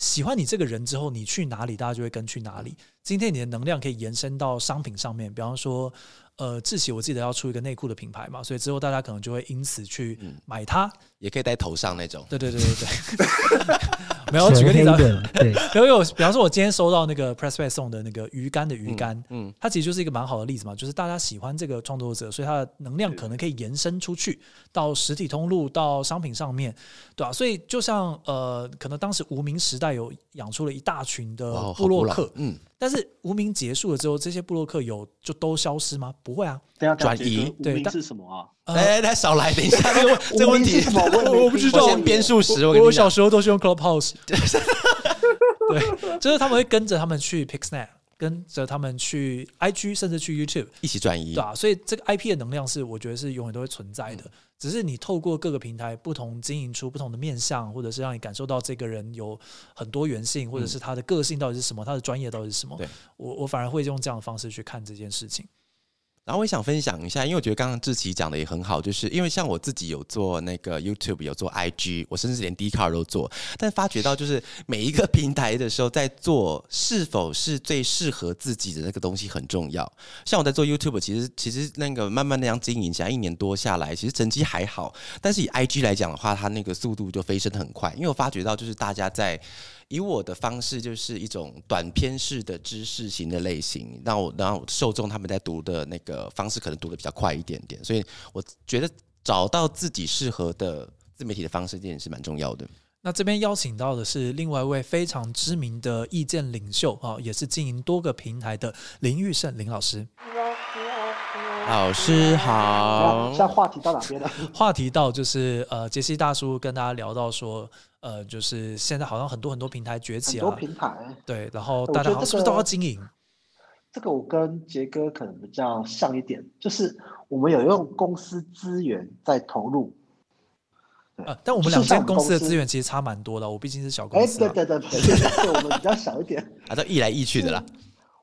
喜欢你这个人之后，你去哪里，大家就会跟去哪里。今天你的能量可以延伸到商品上面，比方说。呃，志喜，我记得要出一个内裤的品牌嘛，所以之后大家可能就会因此去买它，也可以戴头上那种。对对对对对，没有举个例子，对，比如有，比方说，我今天收到那个 Press Play 送的那个鱼竿的鱼竿，嗯，它其实就是一个蛮好的例子嘛，就是大家喜欢这个创作者，所以它的能量可能可以延伸出去到实体通路、到商品上面，对吧？所以就像呃，可能当时无名时代有养出了一大群的布洛克，嗯。但是无名结束了之后，这些布洛克有就都消失吗？不会啊，转移。对，是什么啊？哎，来少来，等一下，这个 这个问题，我不知道。先编数十，我我小时候都是用 Clubhouse。对，就是他们会跟着他们去 Pixnet，跟着他们去 IG，甚至去 YouTube 一起转移，对啊，所以这个 IP 的能量是我觉得是永远都会存在的。只是你透过各个平台不同经营出不同的面相，或者是让你感受到这个人有很多元性，或者是他的个性到底是什么，他的专业到底是什么。我我反而会用这样的方式去看这件事情。然后我也想分享一下，因为我觉得刚刚志奇讲的也很好，就是因为像我自己有做那个 YouTube，有做 IG，我甚至连 d c a r 都做，但发觉到就是每一个平台的时候，在做是否是最适合自己的那个东西很重要。像我在做 YouTube，其实其实那个慢慢那样经营起来，一年多下来，其实成绩还好。但是以 IG 来讲的话，它那个速度就飞升很快，因为我发觉到就是大家在。以我的方式就是一种短篇式的知识型的类型，让我然后受众他们在读的那个方式可能读的比较快一点点，所以我觉得找到自己适合的自媒体的方式，这点是蛮重要的。那这边邀请到的是另外一位非常知名的意见领袖啊，也是经营多个平台的林玉胜林老师。老师好。现在话题到哪边了？话题到就是呃，杰西大叔跟大家聊到说，呃，就是现在好像很多很多平台崛起啊，很多平台对，然后大家是不是都要经营？这个我跟杰哥可能比较像一点，就是我们有用公司资源在投入。呃，但我们两间公司的资源其实差蛮多的。我毕竟是小公司，哎，对对对对，我们比较小一点，啊，都易来易去的啦。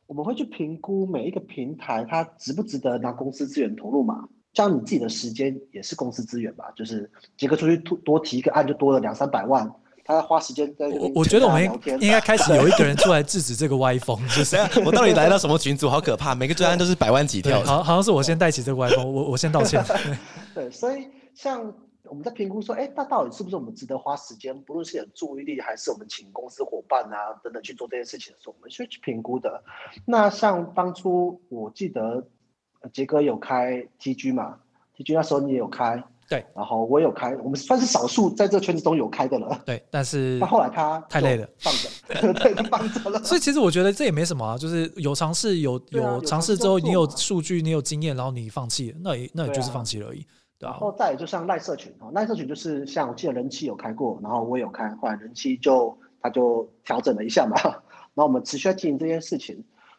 我们会去评估每一个平台，它值不值得拿公司资源投入嘛？像你自己的时间也是公司资源吧？就是杰哥出去多多提一个案，就多了两三百万，他花时间在。我我觉得我们应该开始有一个人出来制止这个歪风，就是我到底来到什么群组？好可怕！每个专案都是百万起跳，好好像是我先带起这个歪风，我我先道歉。对，所以像。我们在评估说，哎，那到底是不是我们值得花时间，不论是有注意力，还是我们请公司伙伴啊等等去做这件事情的时候，我们需要去评估的。那像当初我记得杰哥有开 TG 嘛，TG 那时候你也有开，对，然后我有开，我们算是少数在这圈子中有开的了。对，但是 那后来他太累了，放着，对，放着了。所以其实我觉得这也没什么啊，就是有尝试，有有尝试之后，你有数据，你有经验，然后你放弃，那也那也就是放弃而已。然后再就像赖社群哦，赖社群就是像我记得人气有开过，然后我有开，后来人气就他就调整了一下嘛，然后我们持续经营这件事情，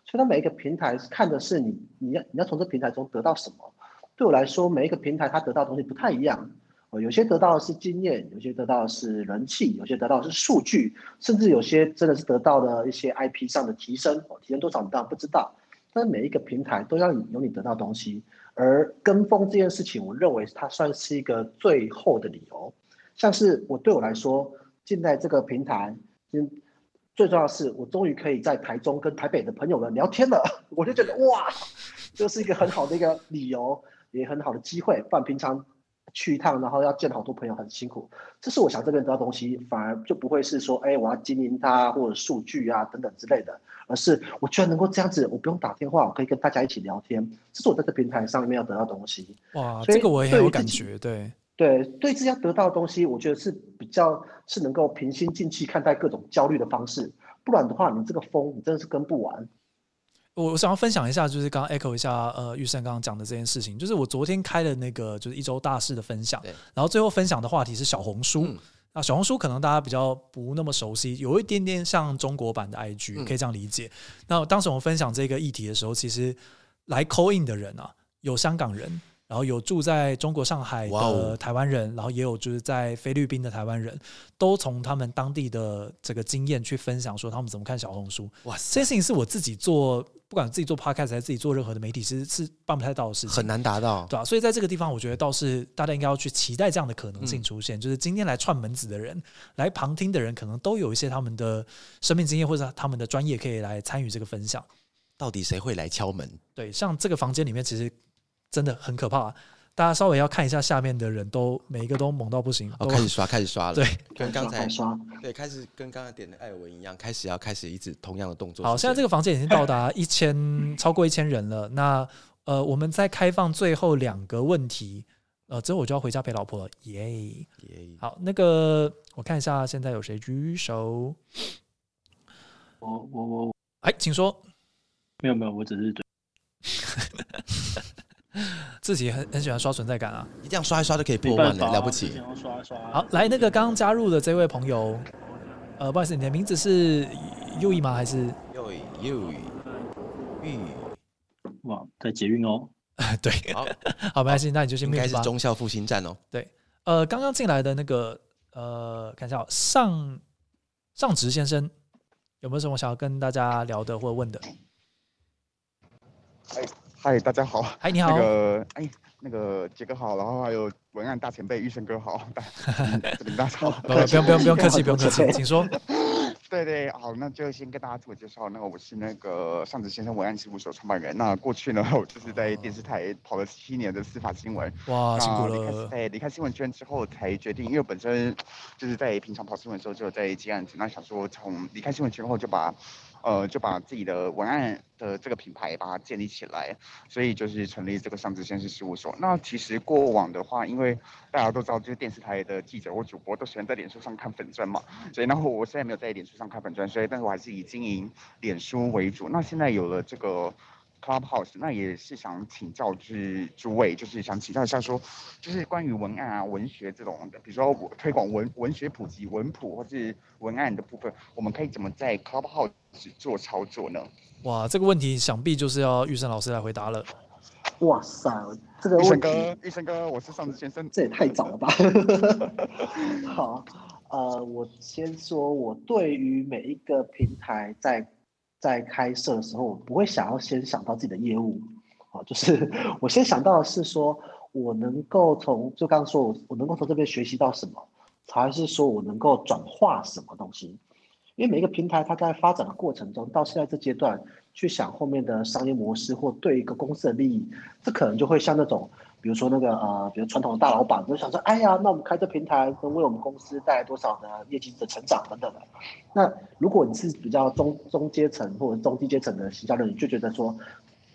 所以它每一个平台看的是你你要你要从这平台中得到什么。对我来说，每一个平台它得到的东西不太一样，哦，有些得到的是经验，有些得到的是人气，有些得到的是数据，甚至有些真的是得到的一些 IP 上的提升，哦，提升多少你当然不知道，但每一个平台都要有你得到东西。而跟风这件事情，我认为它算是一个最后的理由。像是我对我来说，进在这个平台，嗯，最重要的是，我终于可以在台中跟台北的朋友们聊天了。我就觉得哇，这是一个很好的一个理由，也很好的机会。不然平常。去一趟，然后要见好多朋友，很辛苦。这是我想这边得到东西，反而就不会是说，哎，我要经营它或者数据啊等等之类的，而是我居然能够这样子，我不用打电话，我可以跟大家一起聊天。这是我在这平台上面要得到东西。哇，这个我也很有感觉。对对，对自己要得到的东西，我觉得是比较是能够平心静气看待各种焦虑的方式。不然的话，你这个风你真的是跟不完。我我想要分享一下，就是刚刚 echo 一下，呃，玉生刚刚讲的这件事情，就是我昨天开的那个就是一周大事的分享，然后最后分享的话题是小红书。那小红书可能大家比较不那么熟悉，有一点点像中国版的 IG，可以这样理解。那当时我们分享这个议题的时候，其实来 call in 的人啊，有香港人。然后有住在中国上海的台湾人，然后也有就是在菲律宾的台湾人，都从他们当地的这个经验去分享，说他们怎么看小红书。哇，这件事情是我自己做，不管自己做 podcast 还是自己做任何的媒体，其实是办不太到的事情，很难达到，对吧？所以在这个地方，我觉得倒是大家应该要去期待这样的可能性出现，就是今天来串门子的人，来旁听的人，可能都有一些他们的生命经验或者他们的专业可以来参与这个分享。到底谁会来敲门？对，像这个房间里面，其实。真的很可怕，大家稍微要看一下下面的人都每一个都猛到不行。哦，开始刷，开始刷了。对，跟刚才刷，对，开始跟刚才点的艾文一样，开始要开始一直同样的动作。好，现在这个房间已经到达一千，超过一千人了。那呃，我们再开放最后两个问题，呃，之后我就要回家陪老婆了。耶耶。好，那个我看一下现在有谁举手。我我我，哎，请说。没有没有，我只是。自己很很喜欢刷存在感啊！一定要刷一刷就可以破万了，了不起！好，来那个刚刚加入的这位朋友，呃，不好意思，你的名字是右翼吗？还是右翼？右翼？玉？哇，在捷运哦。对，好，好，没关系，那你就先应该是中校复兴站哦。对，呃，刚刚进来的那个，呃，看一下上上直先生有没有什么想要跟大家聊的或问的？哎。嗨，大家好。嗨，你好。那个，哎，那个杰哥好，然后还有文案大前辈玉生哥好。这边大家好。不用不用不用客气，不用客气，请说。对对，好，那就先跟大家自我介绍。那我是那个上子先生文案事务所创办人。那过去呢，我就是在电视台跑了七年的司法新闻。哇，辛苦了。在离开新闻圈之后，才决定，因为本身就是在平常跑新闻的时候就在接案子，那想说从离开新闻圈后就把。呃，就把自己的文案的这个品牌把它建立起来，所以就是成立这个上知先生事务所。那其实过往的话，因为大家都知道，就是电视台的记者或主播都喜欢在脸书上看粉钻嘛，所以然后我现在没有在脸书上看粉钻，所以但是我还是以经营脸书为主。那现在有了这个。Clubhouse，那也是想请教，就是诸位，就是想请教一下，说，就是关于文案啊、文学这种的，比如说推广文文学普及、文普或是文案的部分，我们可以怎么在 Clubhouse 做操作呢？哇，这个问题想必就是要玉生老师来回答了。哇塞，这个玉生哥，玉生哥，我是上次先生，这也太早了吧？好，呃，我先说，我对于每一个平台在。在开设的时候，我不会想要先想到自己的业务，啊，就是 我先想到的是说，我能够从就刚刚说，我我能够从这边学习到什么，还是说我能够转化什么东西？因为每一个平台它在发展的过程中，到现在这阶段去想后面的商业模式或对一个公司的利益，这可能就会像那种。比如说那个呃，比如传统的大老板就想说，哎呀，那我们开这平台能为我们公司带来多少的业绩的成长等等的。那如果你是比较中中阶层或者中低阶层的行销人，你就觉得说，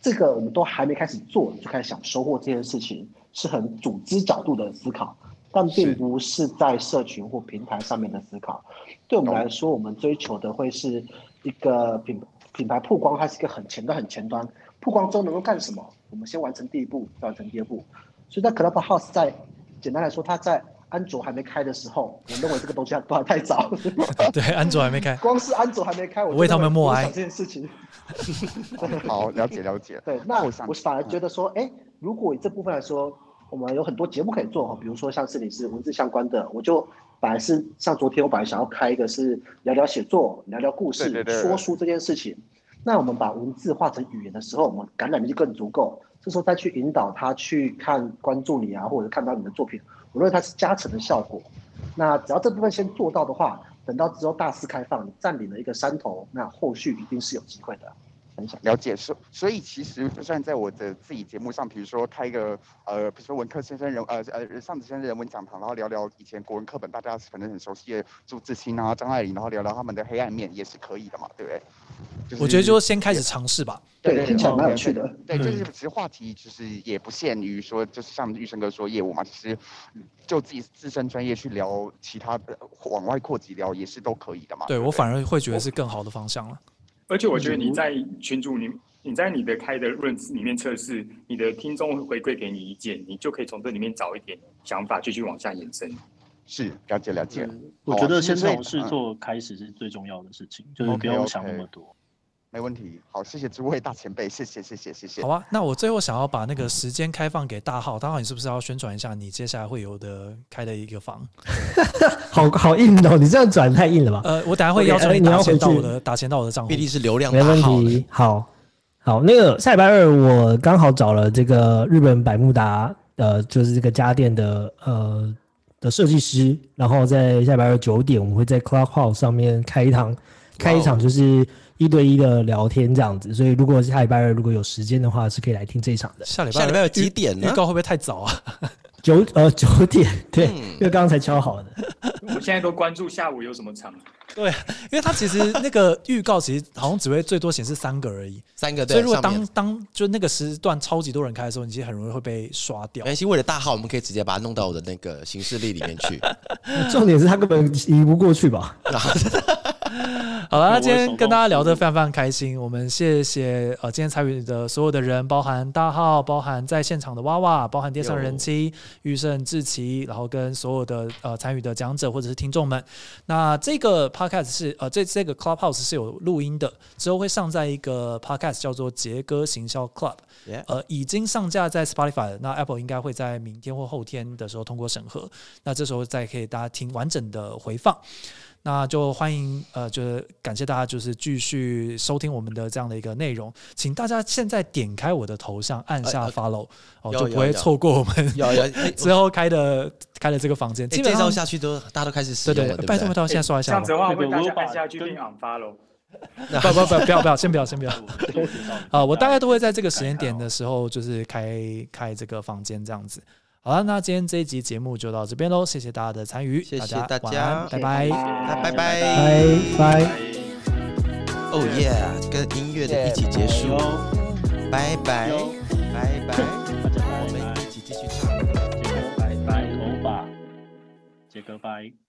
这个我们都还没开始做，就开始想收获这件事情，是很组织角度的思考，但并不是在社群或平台上面的思考。对我们来说，我们追求的会是一个品品牌曝光，它是一个很前端很前端。曝光之后能够干什么？我们先完成第一步，再完成第二步。所以在 Clubhouse，在简单来说，它在安卓还没开的时候，我认为这个东西还不还太早。对，安卓还没开。光是安卓还没开，我为他们默哀这件事情。好，了解了解。对，那我我反而觉得说，哎，如果以这部分来说，我们有很多节目可以做哈，比如说像是你是文字相关的，我就本来是像昨天我本来想要开一个是聊聊写作、聊聊故事、说书这件事情。那我们把文字化成语言的时候，我们感染力就更足够。这时候再去引导他去看、关注你啊，或者看到你的作品，我认为它是加成的效果。那只要这部分先做到的话，等到之后大肆开放，占领了一个山头，那后续一定是有机会的。了解，所所以其实就算在我的自己节目上，比如说开一个呃，比如说文科先生人呃呃上子先生人文讲堂，然后聊聊以前国文课本大家可能很熟悉的朱自清啊、张爱玲，然后聊聊他们的黑暗面，也是可以的嘛，对不对？我觉得就先开始尝试吧。对，听起来蛮有趣的。对，就是其实话题其实也不限于说，就是像玉生哥说业务嘛，其实就自己自身专业去聊其他的往外扩及聊也是都可以的嘛。对我反而会觉得是更好的方向了。而且我觉得你在群主里，你在你的开的论里面测试，你的听众会回馈给你意见，你就可以从这里面找一点想法，继续往下延伸。是，了解了解。我觉得先从事做开始是最重要的事情，就是不用想那么多。没问题，好，谢谢诸位大前辈，谢谢谢谢谢谢。好啊，那我最后想要把那个时间开放给大号，大号你是不是要宣传一下你接下来会有的开的一个房？好好硬哦，你这样转太硬了吧？呃，我等下会要求你打钱到我的打钱到我的账户，毕竟是流量没问题。好，好，那个下礼拜二我刚好找了这个日本百慕达，呃，就是这个家电的呃的设计师，然后在下礼拜二九点，我们会在 Clubhouse 上面开一堂，开一场就是。一对一的聊天这样子，所以如果下礼拜二如果有时间的话，是可以来听这一场的。下礼拜下礼拜有几点呢？预告会不会太早啊？九呃九点，对，因为刚刚才敲好的。我现在都关注下午有什么场。对，因为它其实那个预告其实好像只会最多显示三个而已，三个。所以如果当当就那个时段超级多人开的时候，你其实很容易会被刷掉。没关系，为了大号，我们可以直接把它弄到我的那个行事历里面去。重点是他根本移不过去吧？好了，那今天跟大家聊得非常非常开心。我们谢谢呃今天参与的所有的人，包含大号，包含在现场的娃娃，包含电商人妻玉胜志奇，然后跟所有的呃参与的讲者或者是听众们。那这个 podcast 是呃这这个 clubhouse 是有录音的，之后会上在一个 podcast 叫做杰哥行销 club，呃已经上架在 Spotify，那 Apple 应该会在明天或后天的时候通过审核，那这时候再可以大家听完整的回放。那就欢迎，呃，就是感谢大家，就是继续收听我们的这样的一个内容，请大家现在点开我的头像，按下 follow，哦，就不会错过我们 之后开的开的这个房间。介绍下去都大家都开始使用了，拜托拜托，现在刷一下。这样子的话，会大家按下去并 unfollow。不不不，不要不要，先不要先不要。啊，我大概都会在这个时间点的时候，就是开开这个房间这样子。好了，那今天这一集节目就到这边喽，谢谢大家的参与，谢谢大家，拜拜，拜拜，拜拜。哦耶，跟音乐的一起结束，拜拜，拜拜，我们一起继续唱，拜拜，头发，杰哥拜。